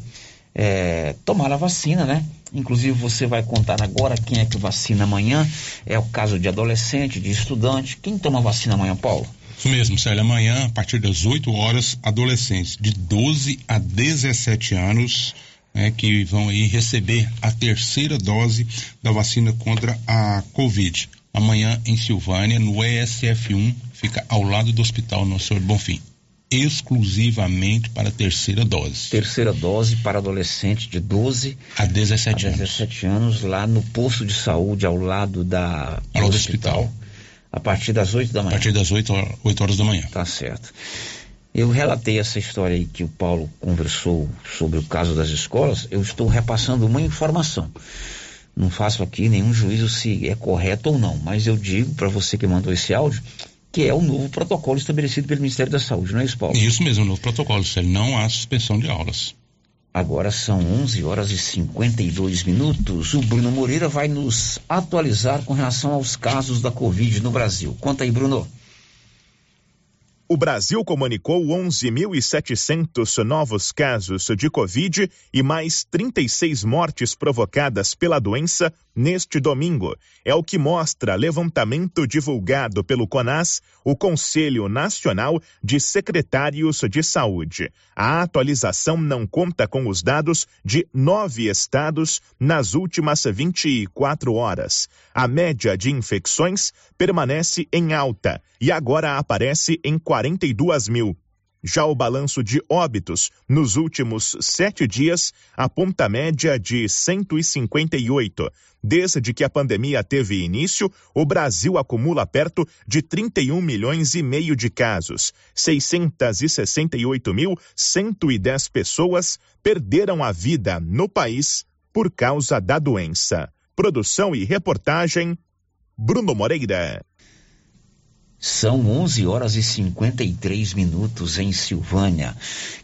Speaker 5: é, tomar a vacina, né? Inclusive você vai contar agora quem é que vacina amanhã. É o caso de adolescente, de estudante. Quem toma vacina amanhã, Paulo?
Speaker 17: Isso mesmo, Célia. Amanhã, a partir das 8 horas, adolescentes de 12 a 17 anos né, que vão aí receber a terceira dose da vacina contra a Covid. Amanhã em Silvânia, no ESF1, fica ao lado do Hospital Nosso Senhor Bonfim. Exclusivamente para a terceira dose.
Speaker 5: Terceira dose para adolescente de 12
Speaker 17: a 17
Speaker 5: a
Speaker 17: anos.
Speaker 5: 17 anos, lá no posto de saúde ao lado da
Speaker 17: Ao lado do
Speaker 5: hospital. A partir das 8 da
Speaker 17: A
Speaker 5: manhã.
Speaker 17: partir das 8 horas, 8 horas da manhã.
Speaker 5: Tá certo. Eu relatei essa história aí que o Paulo conversou sobre o caso das escolas. Eu estou repassando uma informação. Não faço aqui nenhum juízo se é correto ou não, mas eu digo para você que mandou esse áudio que é o novo protocolo estabelecido pelo Ministério da Saúde, não é isso, Paulo?
Speaker 17: Isso mesmo, no protocolo, Célia. Não há suspensão de aulas.
Speaker 5: Agora são 11 horas e 52 minutos. O Bruno Moreira vai nos atualizar com relação aos casos da Covid no Brasil. Conta aí, Bruno.
Speaker 33: O Brasil comunicou 11.700 novos casos de Covid e mais 36 mortes provocadas pela doença neste domingo. É o que mostra levantamento divulgado pelo CONAS, o Conselho Nacional de Secretários de Saúde. A atualização não conta com os dados de nove estados nas últimas 24 horas. A média de infecções permanece em alta e agora aparece em 42 mil.
Speaker 34: Já o balanço de óbitos nos últimos sete dias aponta média de 158. Desde que a pandemia teve início, o Brasil acumula perto de 31 milhões e meio de casos. 668.110 pessoas perderam a vida no país por causa da doença. Produção e reportagem Bruno Moreira.
Speaker 5: São 11 horas e 53 minutos em Silvânia.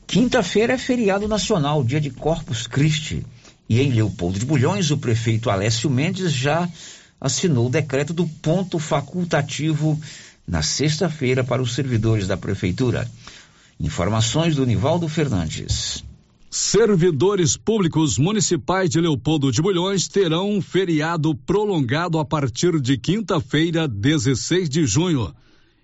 Speaker 5: Quinta-feira é feriado nacional, dia de Corpus Christi. E em Leopoldo de Bulhões, o prefeito Alessio Mendes já assinou o decreto do ponto facultativo na sexta-feira para os servidores da prefeitura. Informações do Nivaldo Fernandes.
Speaker 18: Servidores públicos municipais de Leopoldo de Bulhões terão um feriado prolongado a partir de quinta-feira, 16 de junho.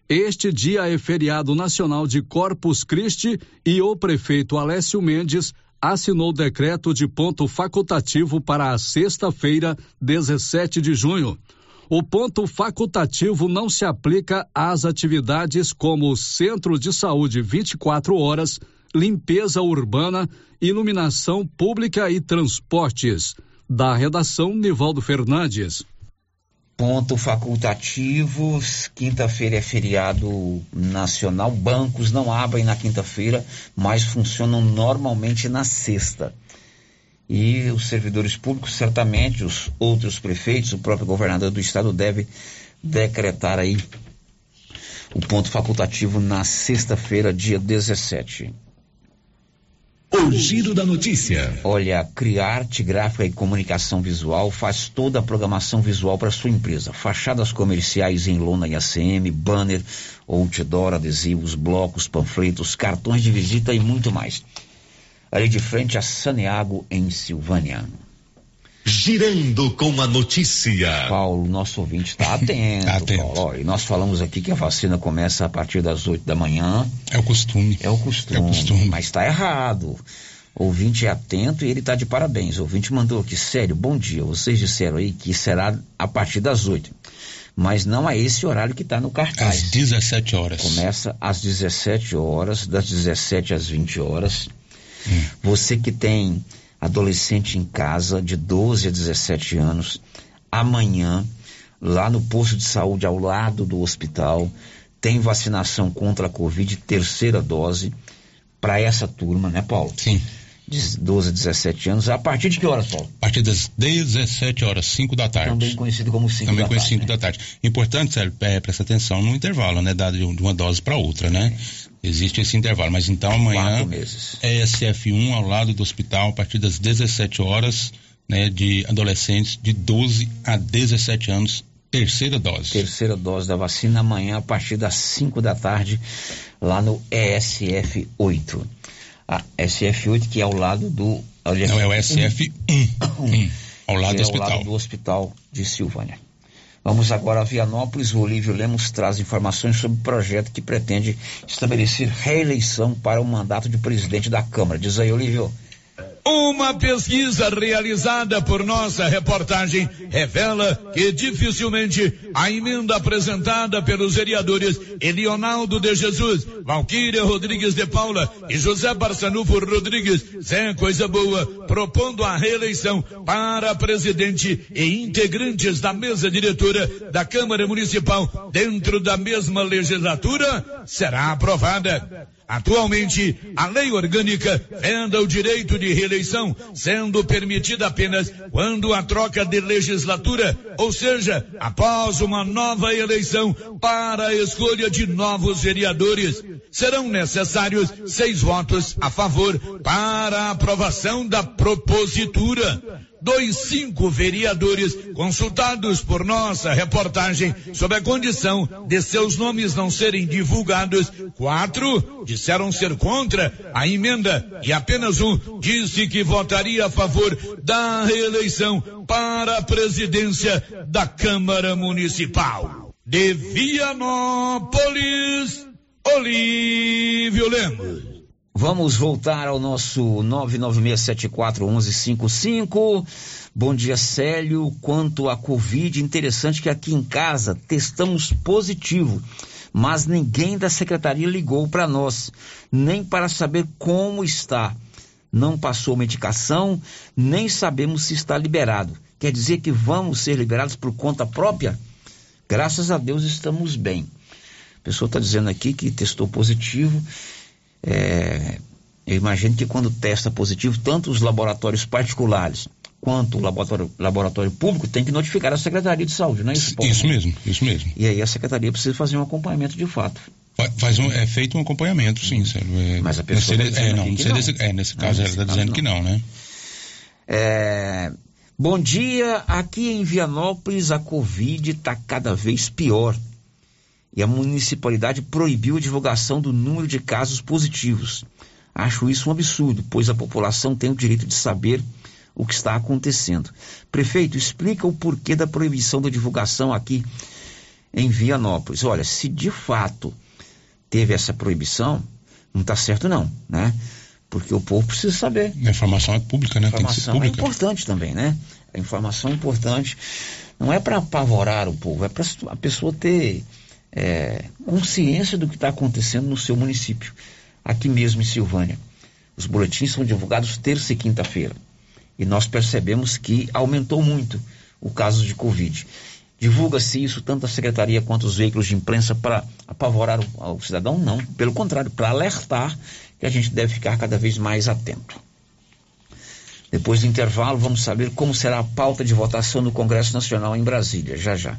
Speaker 18: Este dia é feriado nacional de Corpus Christi e o prefeito Alessio Mendes assinou decreto de ponto facultativo para a sexta-feira, 17 de junho. O ponto facultativo não se aplica às atividades como centro de saúde 24 horas, limpeza urbana, iluminação pública e transportes. Da redação Nivaldo Fernandes.
Speaker 5: Ponto facultativos, quinta-feira é feriado nacional, bancos não abrem na quinta-feira, mas funcionam normalmente na sexta. E os servidores públicos, certamente, os outros prefeitos, o próprio governador do estado deve decretar aí o ponto facultativo na sexta-feira, dia 17.
Speaker 8: O giro da notícia.
Speaker 5: Olha, Criarte Gráfica e Comunicação Visual faz toda a programação visual para sua empresa. Fachadas comerciais em lona e ACM, banner, outdoor, adesivos, blocos, panfletos, cartões de visita e muito mais. Ali de frente a Saneago, em Silvânia.
Speaker 8: Girando com a notícia.
Speaker 5: Paulo, nosso ouvinte está atento.
Speaker 17: Tá atento.
Speaker 5: Paulo. Ó, e nós falamos aqui que a vacina começa a partir das 8 da manhã.
Speaker 17: É o costume.
Speaker 5: É o costume.
Speaker 17: É o costume.
Speaker 5: Mas está errado. O ouvinte é atento e ele está de parabéns. O ouvinte mandou aqui, sério, bom dia. Vocês disseram aí que será a partir das 8. Mas não é esse horário que está no cartaz.
Speaker 17: Às 17 horas.
Speaker 5: Começa às 17 horas, das 17 às 20 horas.
Speaker 17: Hum.
Speaker 5: Você que tem adolescente em casa, de 12 a 17 anos, amanhã, lá no posto de saúde ao lado do hospital, tem vacinação contra a Covid, terceira dose, para essa turma, né, Paulo?
Speaker 17: Sim.
Speaker 5: De 12 a 17 anos. A partir de que horas, Paulo?
Speaker 17: A partir das 17 horas, 5 da tarde.
Speaker 5: Também conhecido como 5
Speaker 17: Também
Speaker 5: da
Speaker 17: conhecido
Speaker 5: tarde.
Speaker 17: 5 da tarde. Importante, Sérgio, é, prestar atenção no intervalo, né? Dado de uma dose para outra, né? Existe esse intervalo. Mas então amanhã é SF1 ao lado do hospital, a partir das 17 horas, né? De adolescentes de 12 a 17 anos, terceira dose.
Speaker 5: Terceira dose da vacina amanhã a partir das 5 da tarde, lá no ESF 8. A SF 8 que é ao lado do.
Speaker 17: Não, é o
Speaker 5: aqui,
Speaker 17: SF1, um, ao lado do
Speaker 5: é ao
Speaker 17: hospital.
Speaker 5: lado do hospital de Silvânia. Vamos agora a Vianópolis. O Olívio Lemos traz informações sobre o projeto que pretende estabelecer reeleição para o mandato de presidente da Câmara. Diz aí, Olívio.
Speaker 1: Uma pesquisa realizada por nossa reportagem revela que dificilmente a emenda apresentada pelos vereadores Elionaldo de Jesus, Valquíria Rodrigues de Paula e José Barçanufo Rodrigues, Zé Coisa Boa, propondo a reeleição para presidente e integrantes da mesa diretora da Câmara Municipal dentro da mesma legislatura, será aprovada. Atualmente, a lei orgânica venda o direito de reeleição, sendo permitida apenas quando a troca de legislatura, ou seja, após uma nova eleição para a escolha de novos vereadores. Serão necessários seis votos a favor para a aprovação da propositura dos cinco vereadores consultados por nossa reportagem sob a condição de seus nomes não serem divulgados, quatro disseram ser contra a emenda e apenas um disse que votaria a favor da reeleição para a presidência da Câmara Municipal. De Vianópolis, Olívio Lemos.
Speaker 5: Vamos voltar ao nosso 996741155. Bom dia, Célio. Quanto à Covid, interessante que aqui em casa testamos positivo, mas ninguém da secretaria ligou para nós, nem para saber como está. Não passou medicação, nem sabemos se está liberado. Quer dizer que vamos ser liberados por conta própria? Graças a Deus estamos bem. A pessoa está dizendo aqui que testou positivo. É, eu imagino que quando testa positivo, tanto os laboratórios particulares quanto o laboratório, laboratório público tem que notificar a Secretaria de Saúde, não é isso, Paulo?
Speaker 17: Isso mesmo, isso mesmo.
Speaker 5: E aí a Secretaria precisa fazer um acompanhamento de fato.
Speaker 17: Fa- Faz um, é feito um acompanhamento, sim, Sérgio. É,
Speaker 5: Mas a pessoa
Speaker 17: nesse,
Speaker 5: tá
Speaker 17: é, não,
Speaker 5: que não.
Speaker 17: nesse- é, nesse caso ela está dizendo
Speaker 5: não.
Speaker 17: que não, né?
Speaker 5: É, bom dia, aqui em Vianópolis a Covid está cada vez pior. E a municipalidade proibiu a divulgação do número de casos positivos. Acho isso um absurdo, pois a população tem o direito de saber o que está acontecendo. Prefeito, explica o porquê da proibição da divulgação aqui em Vianópolis. Olha, se de fato teve essa proibição, não está certo não, né? Porque o povo precisa saber.
Speaker 17: A informação é pública, né?
Speaker 5: A
Speaker 17: Tem que ser
Speaker 5: informação é
Speaker 17: pública.
Speaker 5: importante também, né? A informação é importante. Não é para apavorar o povo, é para a pessoa ter é, consciência do que está acontecendo no seu município. Aqui mesmo em Silvânia. Os boletins são divulgados terça e quinta-feira. E nós percebemos que aumentou muito o caso de Covid. Divulga-se isso tanto a secretaria quanto os veículos de imprensa para apavorar o, o cidadão? Não. Pelo contrário, para alertar que a gente deve ficar cada vez mais atento. Depois do intervalo, vamos saber como será a pauta de votação no Congresso Nacional em Brasília, já já.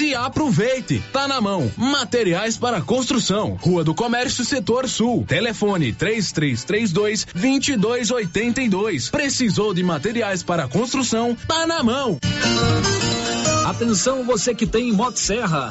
Speaker 35: e aproveite. Tá na mão. Materiais para construção. Rua do Comércio, Setor Sul. Telefone 3332 2282. Precisou de materiais para construção? Tá na mão.
Speaker 29: Atenção você que tem Motosserra.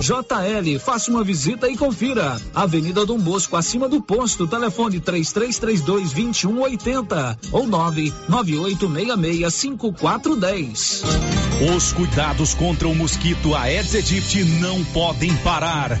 Speaker 29: JL, faça uma visita e confira. Avenida Dom Bosco, acima do posto, telefone 3332 2180 ou 99866 5410.
Speaker 28: Os cuidados contra o mosquito Aedes aegypti não podem parar.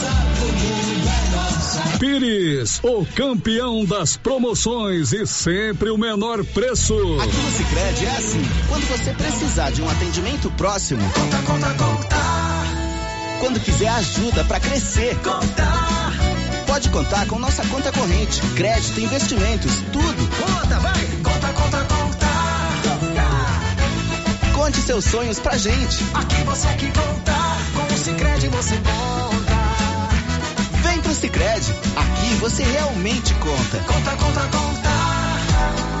Speaker 18: Pires, o campeão das promoções e sempre o menor preço.
Speaker 36: Aqui no Sicredi é assim, quando você precisar de um atendimento próximo, conta, conta, conta. Quando quiser ajuda para crescer, conta. Pode contar com nossa conta corrente, crédito, investimentos, tudo. Conta, vai. Conta, conta, conta. Conte seus sonhos pra gente. Aqui você que conta, com o Sicredi você conta. Sicredi, aqui você realmente conta. Conta, conta, conta.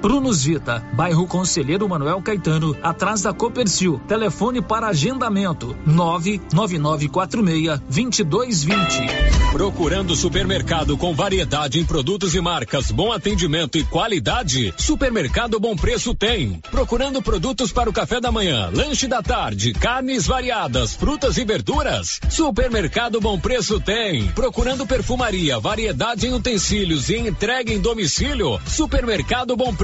Speaker 29: Brunos Vita, bairro Conselheiro Manuel Caetano, atrás da Copercil. Telefone para agendamento: 99946-2220.
Speaker 10: Procurando supermercado com variedade em produtos e marcas, bom atendimento e qualidade? Supermercado Bom Preço tem. Procurando produtos para o café da manhã, lanche da tarde, carnes variadas, frutas e verduras? Supermercado Bom Preço tem. Procurando perfumaria, variedade em utensílios e entrega em domicílio? Supermercado Bom Preço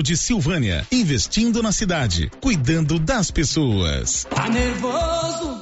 Speaker 37: de Silvânia, investindo na cidade, cuidando das pessoas.
Speaker 38: Tá nervoso?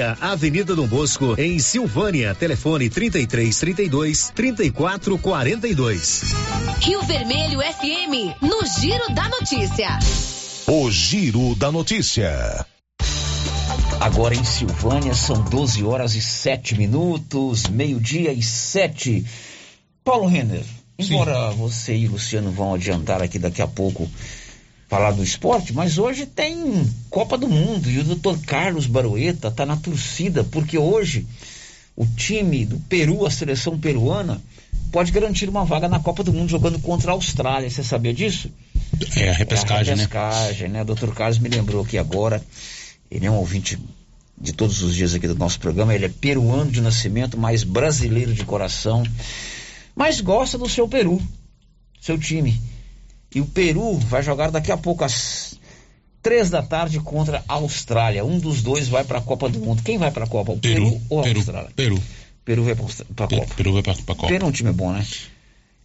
Speaker 12: Avenida Dom Bosco em Silvânia. Telefone 33 32 34 42.
Speaker 6: Rio Vermelho FM, no Giro da Notícia.
Speaker 8: O Giro da Notícia.
Speaker 5: Agora em Silvânia são 12 horas e 7 minutos, meio-dia e 7. Paulo Renner, embora Sim. você e Luciano vão adiantar aqui daqui a pouco falar do esporte, mas hoje tem Copa do Mundo e o doutor Carlos Baroeta está na torcida, porque hoje o time do Peru, a seleção peruana, pode garantir uma vaga na Copa do Mundo jogando contra a Austrália. Você sabia disso?
Speaker 17: É a repescagem,
Speaker 5: é a repescagem né? né? Doutor Carlos me lembrou aqui agora. Ele é um ouvinte de todos os dias aqui do nosso programa. Ele é peruano de nascimento, mas brasileiro de coração. Mas gosta do seu Peru, seu time. E o Peru vai jogar daqui a pouco às três da tarde contra a Austrália. Um dos dois vai para a Copa do Mundo. Quem vai para a Copa? O Peru, Peru ou a
Speaker 17: Peru,
Speaker 5: Austrália?
Speaker 17: Peru.
Speaker 5: Peru vai para a Copa.
Speaker 17: Peru vai para a Copa.
Speaker 5: Peru é um time bom, né?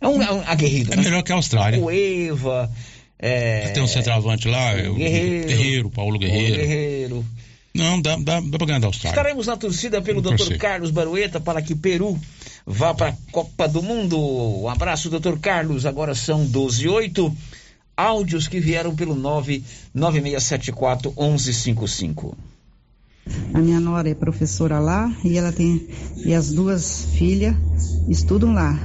Speaker 5: É um, é um aguerrido.
Speaker 17: É
Speaker 5: né?
Speaker 17: melhor que a Austrália.
Speaker 5: O Eva. É...
Speaker 17: Tem um centroavante lá, o
Speaker 5: Guerreiro,
Speaker 17: Guerreiro Paulo Guerreiro.
Speaker 5: Paulo Guerreiro.
Speaker 17: Não, dá, dá, dá pra ganhar da Austrália.
Speaker 5: Estaremos na torcida pelo Dr. Carlos Barueta para que Peru vá para a Copa do Mundo. Um abraço, Dr. Carlos. Agora são 12 e 8. Áudios que vieram pelo 99674 1155.
Speaker 39: A minha nora é professora lá e ela tem e as duas filhas estudam lá.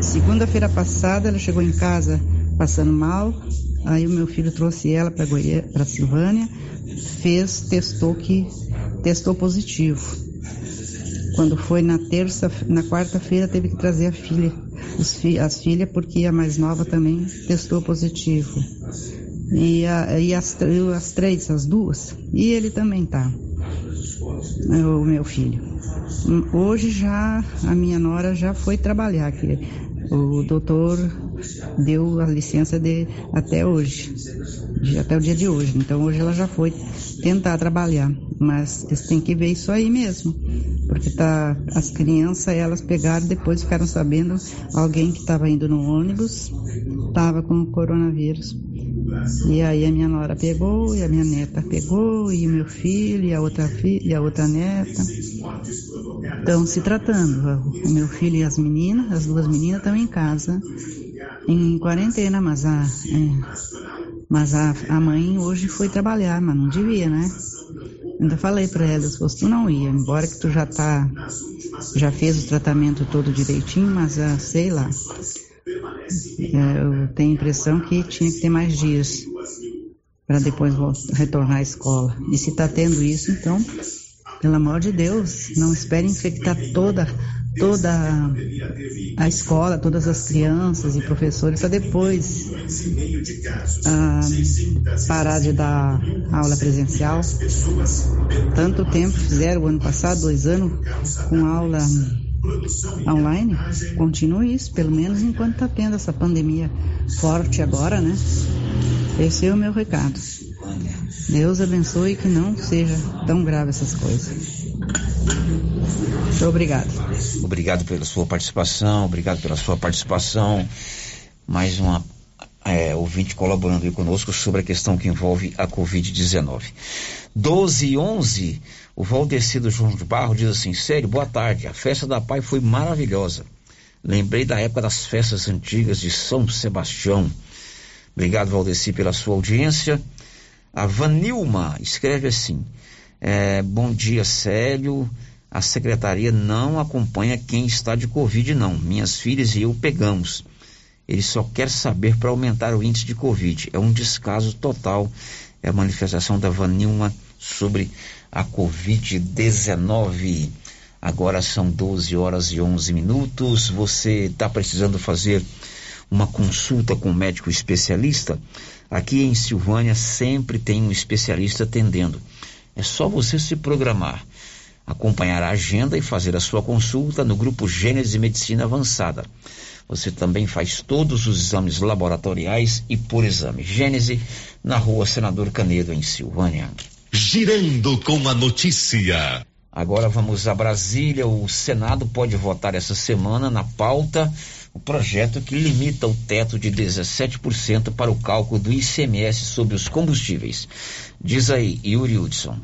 Speaker 39: Segunda-feira passada ela chegou em casa passando mal, aí o meu filho trouxe ela para para Silvânia, fez, testou que testou positivo. Quando foi na terça, na quarta-feira teve que trazer a filha, fi, as filhas porque a mais nova também testou positivo. E, a, e as, as três, as duas. E ele também tá. O meu filho. Hoje já, a minha nora já foi trabalhar aqui. O doutor deu a licença de até hoje, de, até o dia de hoje. Então hoje ela já foi tentar trabalhar, mas eles têm que ver isso aí mesmo, porque tá as crianças elas pegaram depois ficaram sabendo alguém que estava indo no ônibus estava com o coronavírus. E aí a minha nora pegou, e a minha neta pegou, e o meu filho, e a outra filha, e a outra neta. Estão se tratando. O meu filho e as meninas, as duas meninas estão em casa, em quarentena, mas a, é, mas a, a mãe hoje foi trabalhar, mas não devia, né? Ainda falei para ela, se fosse tu não ia, embora que tu já tá, já fez o tratamento todo direitinho, mas ah, sei lá. É, eu tenho a impressão que tinha que ter mais dias para depois retornar à escola. E se está tendo isso, então, pelo amor de Deus, não espere infectar toda toda a escola, todas as crianças e professores para depois ah, parar de dar aula presencial. Tanto tempo fizeram o ano passado, dois anos, com aula online, continue isso, pelo menos enquanto está tendo essa pandemia forte agora, né? Esse é o meu recado. Deus abençoe que não seja tão grave essas coisas. Muito obrigado.
Speaker 5: Obrigado pela sua participação, obrigado pela sua participação. Mais uma é, ouvinte colaborando conosco sobre a questão que envolve a Covid-19. 12 e 11, o Valdecido João de Barro diz assim: Sério, boa tarde. A festa da Pai foi maravilhosa. Lembrei da época das festas antigas de São Sebastião. Obrigado, Valdeci, pela sua audiência. A Vanilma escreve assim: é, Bom dia, Célio. A secretaria não acompanha quem está de Covid, não. Minhas filhas e eu pegamos. Ele só quer saber para aumentar o índice de Covid. É um descaso total. É a manifestação da Vanilma sobre a Covid-19. Agora são 12 horas e 11 minutos. Você está precisando fazer uma consulta com um médico especialista? Aqui em Silvânia sempre tem um especialista atendendo. É só você se programar, acompanhar a agenda e fazer a sua consulta no grupo Gênese Medicina Avançada. Você também faz todos os exames laboratoriais e por exame. Gênese, na rua Senador Canedo, em Silvânia.
Speaker 40: Girando com a notícia.
Speaker 5: Agora vamos a Brasília. O Senado pode votar essa semana na pauta o projeto que limita o teto de 17% para o cálculo do ICMS sobre os combustíveis. Diz aí, Yuri Hudson.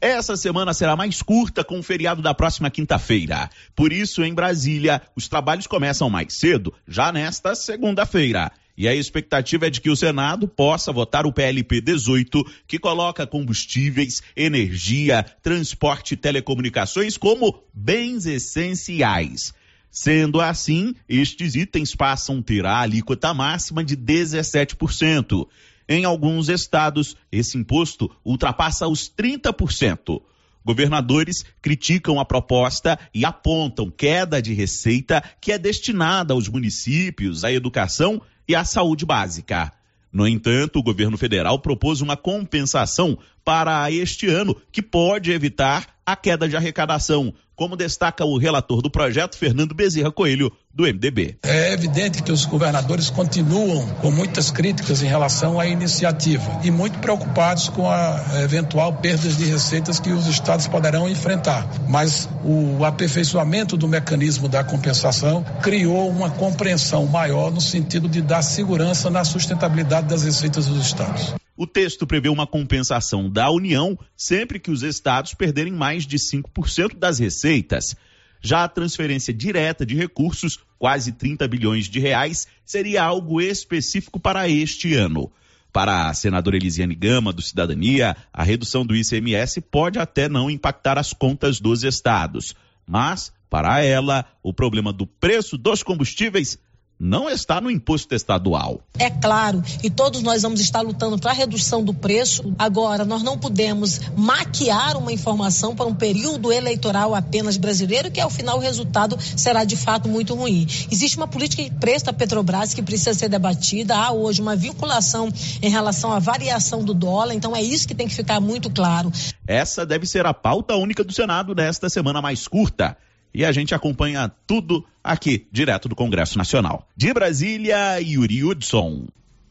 Speaker 34: Essa semana será mais curta com o feriado da próxima quinta-feira. Por isso, em Brasília, os trabalhos começam mais cedo, já nesta segunda-feira. E a expectativa é de que o Senado possa votar o PLP 18, que coloca combustíveis, energia, transporte e telecomunicações como bens essenciais. Sendo assim, estes itens passam a ter a alíquota máxima de 17%. Em alguns estados, esse imposto ultrapassa os 30%. Governadores criticam a proposta e apontam queda de receita que é destinada aos municípios, à educação e à saúde básica. No entanto, o governo federal propôs uma compensação para este ano que pode evitar a queda de arrecadação, como destaca o relator do projeto, Fernando Bezerra Coelho, do MDB.
Speaker 41: É evidente que os governadores continuam com muitas críticas em relação à iniciativa e muito preocupados com a eventual perda de receitas que os estados poderão enfrentar. Mas o aperfeiçoamento do mecanismo da compensação criou uma compreensão maior no sentido de dar segurança na sustentabilidade das receitas dos estados.
Speaker 34: O texto prevê uma compensação da União sempre que os estados perderem mais de 5% das receitas. Já a transferência direta de recursos, quase 30 bilhões de reais, seria algo específico para este ano. Para a senadora Elisiane Gama, do Cidadania, a redução do ICMS pode até não impactar as contas dos estados. Mas, para ela, o problema do preço dos combustíveis não está no imposto estadual.
Speaker 42: É claro, e todos nós vamos estar lutando para a redução do preço. Agora, nós não podemos maquiar uma informação para um período eleitoral apenas brasileiro, que ao final o resultado será de fato muito ruim. Existe uma política de preço da Petrobras que precisa ser debatida. Há hoje uma vinculação em relação à variação do dólar, então é isso que tem que ficar muito claro.
Speaker 34: Essa deve ser a pauta única do Senado nesta semana mais curta e a gente acompanha tudo aqui, direto do Congresso Nacional. De Brasília, Yuri Hudson.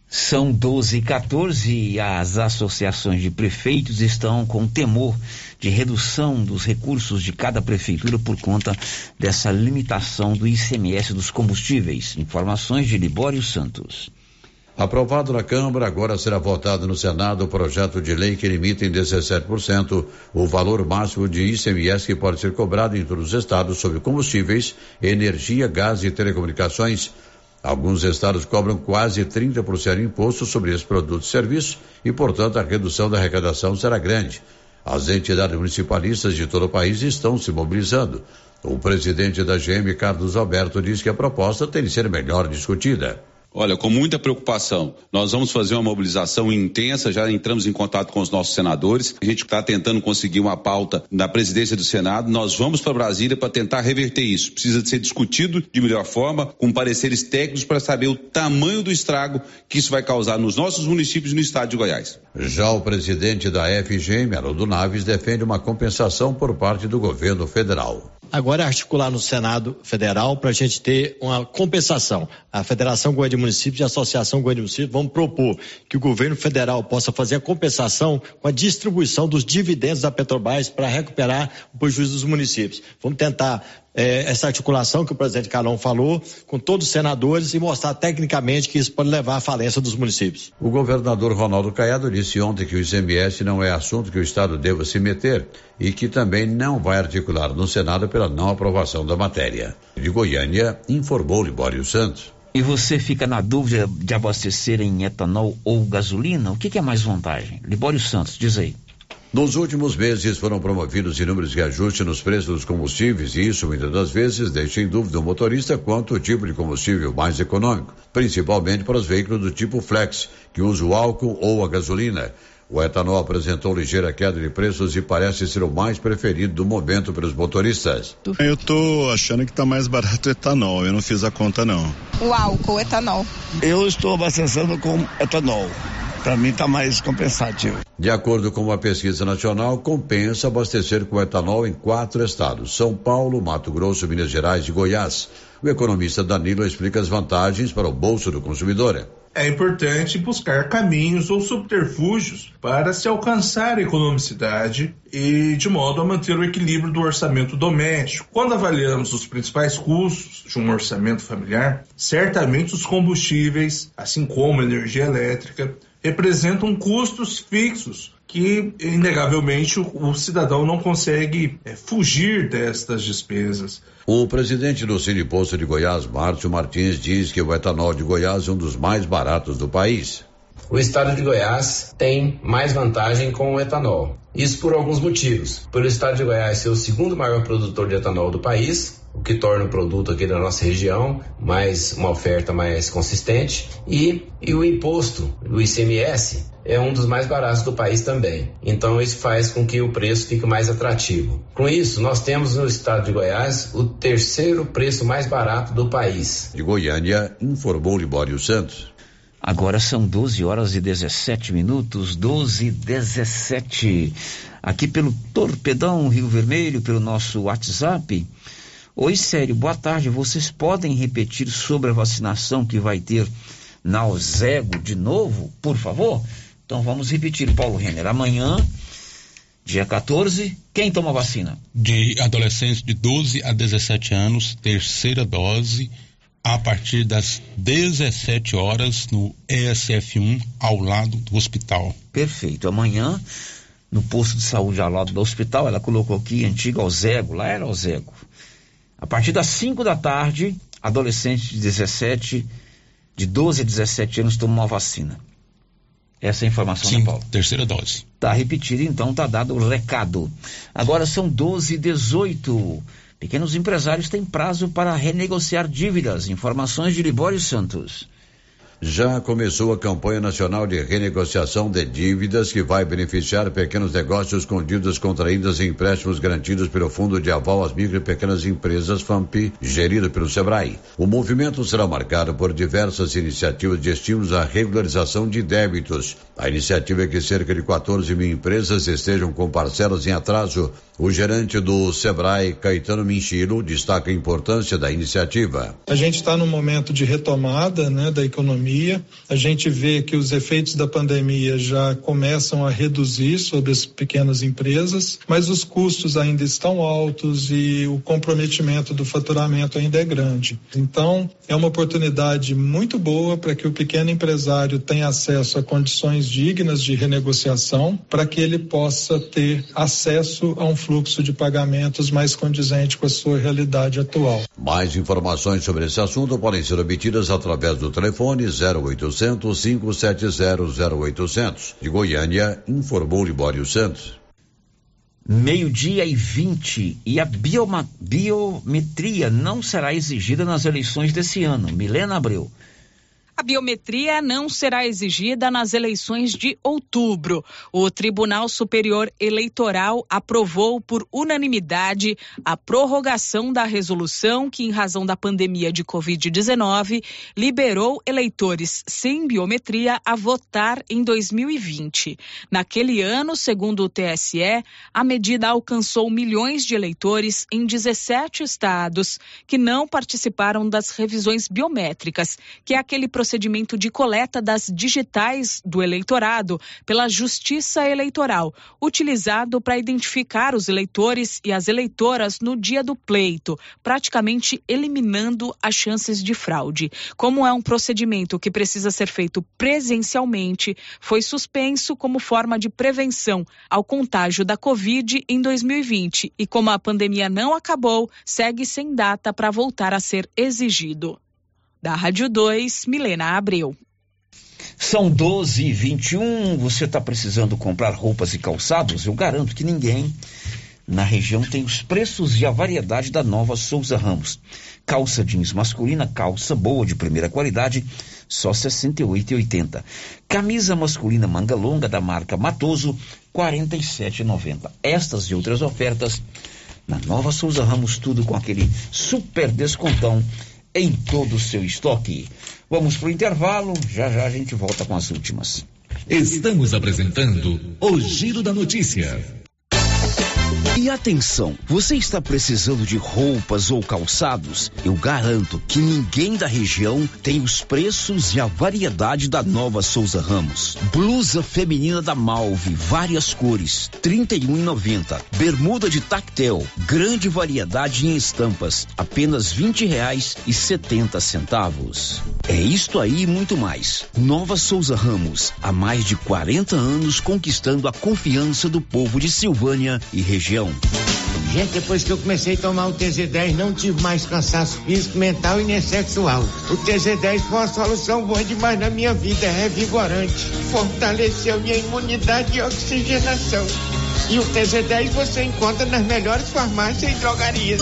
Speaker 5: São 12 e 14 e as associações de prefeitos estão com temor de redução dos recursos de cada prefeitura por conta dessa limitação do ICMS dos combustíveis. Informações de Libório Santos.
Speaker 43: Aprovado na Câmara, agora será votado no Senado o projeto de lei que limita em 17% o valor máximo de ICMS que pode ser cobrado em todos os estados sobre combustíveis, energia, gás e telecomunicações. Alguns estados cobram quase 30% de imposto sobre esses produtos e serviços e, portanto, a redução da arrecadação será grande. As entidades municipalistas de todo o país estão se mobilizando. O presidente da GM, Carlos Alberto, diz que a proposta tem de ser melhor discutida.
Speaker 37: Olha, com muita preocupação, nós vamos fazer uma mobilização intensa, já entramos em contato com os nossos senadores, a gente está tentando conseguir uma pauta na presidência do Senado, nós vamos para Brasília para tentar reverter isso. Precisa de ser discutido de melhor forma, com pareceres técnicos para saber o tamanho do estrago que isso vai causar nos nossos municípios e no estado de Goiás.
Speaker 43: Já o presidente da FGM, Haroldo Naves, defende uma compensação por parte do governo federal
Speaker 44: agora articular no Senado Federal para a gente ter uma compensação. A Federação Goiânia de Municípios e a Associação Goiânia de Municípios vão propor que o governo federal possa fazer a compensação com a distribuição dos dividendos da Petrobras para recuperar o prejuízo dos municípios. Vamos tentar é, essa articulação que o presidente Calão falou com todos os senadores e mostrar tecnicamente que isso pode levar à falência dos municípios.
Speaker 43: O governador Ronaldo Caiado disse ontem que o ICMS não é assunto que o Estado deva se meter e que também não vai articular no Senado pela não aprovação da matéria. De Goiânia, informou Libório Santos.
Speaker 5: E você fica na dúvida de abastecer em etanol ou gasolina? O que, que é mais vantagem? Libório Santos, diz aí.
Speaker 43: Nos últimos meses foram promovidos inúmeros reajustes nos preços dos combustíveis e isso muitas das vezes deixa em dúvida o motorista quanto ao tipo de combustível mais econômico, principalmente para os veículos do tipo flex, que usam o álcool ou a gasolina. O etanol apresentou ligeira queda de preços e parece ser o mais preferido do momento pelos motoristas.
Speaker 45: Eu tô achando que está mais barato o etanol, eu não fiz a conta não.
Speaker 46: O álcool, o etanol.
Speaker 45: Eu estou abastecendo com etanol para mim está mais compensativo.
Speaker 43: De acordo com uma pesquisa nacional, compensa abastecer com etanol em quatro estados: São Paulo, Mato Grosso, Minas Gerais e Goiás. O economista Danilo explica as vantagens para o bolso do consumidor.
Speaker 47: É importante buscar caminhos ou subterfúgios para se alcançar a economicidade e de modo a manter o equilíbrio do orçamento doméstico. Quando avaliamos os principais custos de um orçamento familiar, certamente os combustíveis, assim como a energia elétrica, representam custos fixos que, inegavelmente, o, o cidadão não consegue é, fugir destas despesas.
Speaker 43: O presidente do Cine Posto de Goiás, Márcio Martins, diz que o etanol de Goiás é um dos mais baratos do país.
Speaker 48: O estado de Goiás tem mais vantagem com o etanol. Isso por alguns motivos. Por o estado de Goiás ser o segundo maior produtor de etanol do país, o que torna o produto aqui da nossa região mais uma oferta mais consistente e, e o imposto do ICMS é um dos mais baratos do país também. Então isso faz com que o preço fique mais atrativo. Com isso, nós temos no estado de Goiás o terceiro preço mais barato do país.
Speaker 43: De Goiânia, informou Libório Santos.
Speaker 5: Agora são 12 horas e 17 minutos, 12 e 17. Aqui pelo Torpedão Rio Vermelho, pelo nosso WhatsApp. Oi, sério, boa tarde. Vocês podem repetir sobre a vacinação que vai ter na Ozego de novo, por favor? Então vamos repetir, Paulo Renner. Amanhã, dia 14, quem toma vacina?
Speaker 49: De adolescentes de 12 a 17 anos, terceira dose a partir das 17 horas no ESF1 ao lado do hospital.
Speaker 5: Perfeito. Amanhã, no posto de saúde ao lado do hospital, ela colocou aqui antigo Alzego, lá era Alzego. A partir das 5 da tarde, adolescentes de 17, de 12 a 17 anos tomam a vacina. Essa é a informação,
Speaker 49: Sim,
Speaker 5: né, Paulo?
Speaker 49: terceira dose.
Speaker 5: Tá repetido, então tá dado o recado. Agora são 12 e 18. Pequenos empresários têm prazo para renegociar dívidas. Informações de Libório Santos.
Speaker 43: Já começou a campanha nacional de renegociação de dívidas que vai beneficiar pequenos negócios com dívidas contraídas em empréstimos garantidos pelo Fundo de Aval às Micro e Pequenas Empresas FAMP, gerido pelo SEBRAE. O movimento será marcado por diversas iniciativas de estímulos à regularização de débitos. A iniciativa é que cerca de 14 mil empresas estejam com parcelas em atraso. O gerente do SEBRAE, Caetano Minchilo, destaca a importância da iniciativa.
Speaker 50: A gente está num momento de retomada né, da economia. A gente vê que os efeitos da pandemia já começam a reduzir sobre as pequenas empresas, mas os custos ainda estão altos e o comprometimento do faturamento ainda é grande. Então, é uma oportunidade muito boa para que o pequeno empresário tenha acesso a condições dignas de renegociação, para que ele possa ter acesso a um fluxo de pagamentos mais condizente com a sua realidade atual.
Speaker 43: Mais informações sobre esse assunto podem ser obtidas através do telefone 0800 570 0800. De Goiânia, informou Libório Santos.
Speaker 5: Meio-dia e 20. E a bioma, biometria não será exigida nas eleições desse ano. Milena Abreu.
Speaker 51: A biometria não será exigida nas eleições de outubro. O Tribunal Superior Eleitoral aprovou por unanimidade a prorrogação da resolução que, em razão da pandemia de Covid-19, liberou eleitores sem biometria a votar em 2020. Naquele ano, segundo o TSE, a medida alcançou milhões de eleitores em 17 estados que não participaram das revisões biométricas, que é aquele procedimento de coleta das digitais do eleitorado pela Justiça Eleitoral, utilizado para identificar os eleitores e as eleitoras no dia do pleito, praticamente eliminando as chances de fraude. Como é um procedimento que precisa ser feito presencialmente, foi suspenso como forma de prevenção ao contágio da Covid em 2020 e como a pandemia não acabou, segue sem data para voltar a ser exigido. Da Rádio 2, Milena Abreu.
Speaker 5: São 12 e 21 Você está precisando comprar roupas e calçados? Eu garanto que ninguém na região tem os preços e a variedade da nova Souza Ramos. Calça jeans masculina, calça boa de primeira qualidade, só R$ 68,80. Camisa masculina manga longa da marca Matoso, R$ 47,90. Estas e outras ofertas na nova Souza Ramos, tudo com aquele super descontão em todo o seu estoque. Vamos para o intervalo, já já a gente volta com as últimas.
Speaker 40: Estamos apresentando o Giro da Notícia.
Speaker 52: E atenção, você está precisando de roupas ou calçados? Eu garanto que ninguém da região tem os preços e a variedade da nova Souza Ramos. Blusa feminina da Malve, várias cores, trinta e um Bermuda de tactel, grande variedade em estampas, apenas vinte reais e setenta centavos. É isto aí e muito mais. Nova Souza Ramos, há mais de 40 anos conquistando a confiança do povo de Silvânia e região.
Speaker 53: Gente, depois que eu comecei a tomar o TZ10, não tive mais cansaço físico, mental e nem sexual. O TZ10 foi uma solução boa demais na minha vida, é revigorante. Fortaleceu minha imunidade e oxigenação. E o TZ10 você encontra nas melhores farmácias e drogarias.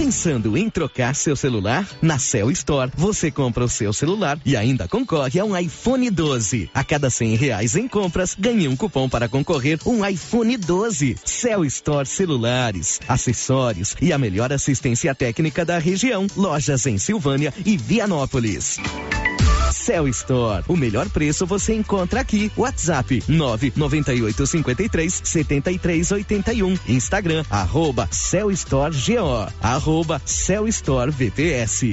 Speaker 54: Pensando em trocar seu celular? Na Cell Store, você compra o seu celular e ainda concorre a um iPhone 12. A cada cem reais em compras, ganhe um cupom para concorrer um iPhone 12. Cell Store Celulares, acessórios e a melhor assistência técnica da região. Lojas em Silvânia e Vianópolis. Cell Store. O melhor preço você encontra aqui. WhatsApp 998 53 73 81. Instagram arroba Cell Store GO. Arroba Cell Store VPS.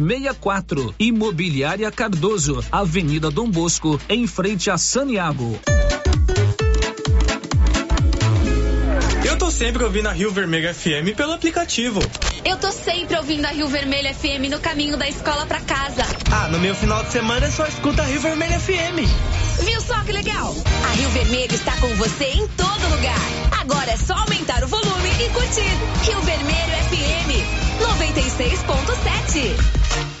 Speaker 29: 64. Imobiliária Cardoso, Avenida Dom Bosco, em frente a Saniago.
Speaker 55: Eu tô sempre ouvindo a Rio Vermelho FM pelo aplicativo.
Speaker 6: Eu tô sempre ouvindo a Rio Vermelho FM no caminho da escola pra casa.
Speaker 55: Ah, no meu final de semana eu só escuta a Rio Vermelho FM.
Speaker 6: Viu só que legal? A Rio Vermelho está com você em todo lugar. Agora é só aumentar o volume e curtir. Rio Vermelho FM 96.7.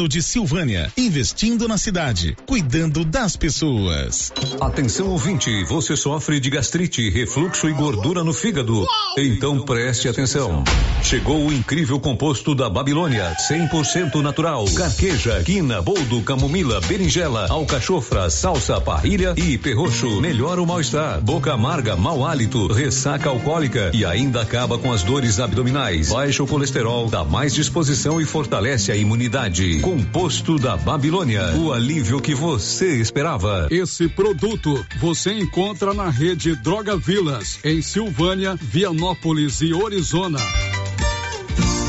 Speaker 24: de Silvânia, investindo na cidade, cuidando das pessoas.
Speaker 23: Atenção ouvinte, você sofre de gastrite, refluxo e gordura no fígado? Então preste atenção. Chegou o incrível composto da Babilônia, 100% natural. Carqueja, quina, boldo, camomila, berinjela, alcachofra, salsa, parrilha e perroxo. Melhora o mal-estar, boca amarga, mau hálito, ressaca alcoólica e ainda acaba com as dores abdominais. Baixa o colesterol, dá mais disposição e fortalece a imunidade. Composto da Babilônia. O alívio que você esperava.
Speaker 18: Esse produto você encontra na rede Droga Vilas, em Silvânia, Vianópolis e Orizona.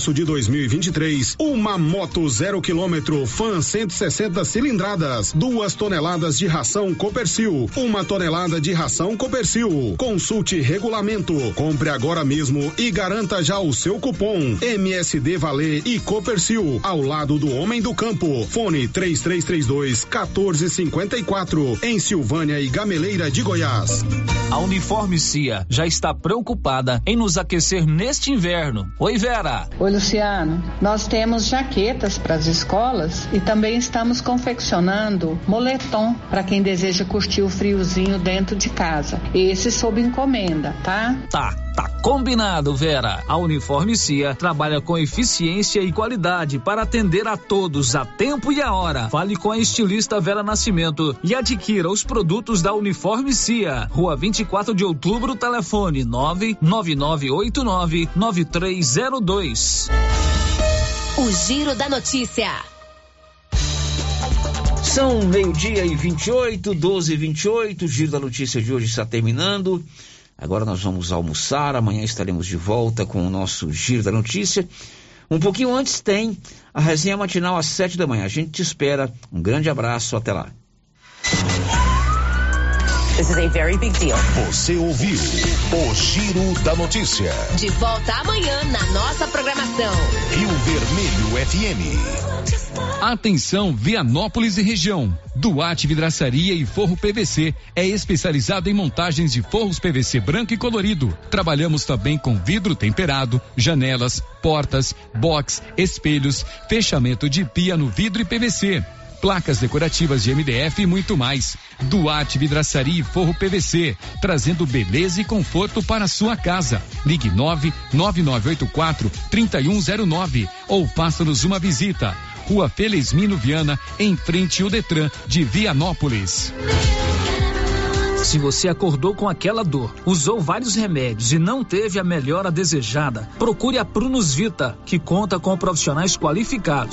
Speaker 56: de 2023, uma moto zero quilômetro Fan 160 cilindradas, duas toneladas de ração Copercil, uma tonelada de ração Copercil. Consulte regulamento, compre agora mesmo e garanta já o seu cupom MSD Valer e Copercil, ao lado do homem do campo. Fone 3332 1454 em Silvânia e Gameleira de Goiás.
Speaker 29: A Uniforme Cia já está preocupada em nos aquecer neste inverno. Oi, Vera.
Speaker 42: Oi, Luciano. Nós temos jaquetas para as escolas e também estamos confeccionando moletom para quem deseja curtir o friozinho dentro de casa. Esse sob encomenda, tá?
Speaker 29: Tá, tá combinado, Vera. A Uniforme Cia trabalha com eficiência e qualidade para atender a todos a tempo e a hora. Fale com a estilista Vera Nascimento e adquira os produtos da Uniforme Cia. Rua 24 de Outubro, telefone 99989 9302.
Speaker 6: O Giro da Notícia.
Speaker 5: São meio-dia e 28, 12 e 28. O Giro da Notícia de hoje está terminando. Agora nós vamos almoçar. Amanhã estaremos de volta com o nosso Giro da Notícia. Um pouquinho antes tem a resenha matinal às sete da manhã. A gente te espera. Um grande abraço. Até lá.
Speaker 6: This is a very big deal.
Speaker 8: Você ouviu o Giro da Notícia.
Speaker 6: De volta amanhã na nossa programação.
Speaker 8: Rio Vermelho FM.
Speaker 57: Atenção Vianópolis e região. Duarte Vidraçaria e Forro PVC é especializado em montagens de forros PVC branco e colorido. Trabalhamos também com vidro temperado, janelas, portas, box, espelhos, fechamento de pia no vidro e PVC placas decorativas de MDF e muito mais. Duarte Vidraçaria e Forro PVC, trazendo beleza e conforto para a sua casa. Ligue 99984 3109 ou faça-nos uma visita. Rua Felizmino Viana, em frente ao Detran de Vianópolis.
Speaker 29: Se você acordou com aquela dor, usou vários remédios e não teve a melhora desejada, procure a Prunus Vita, que conta com profissionais qualificados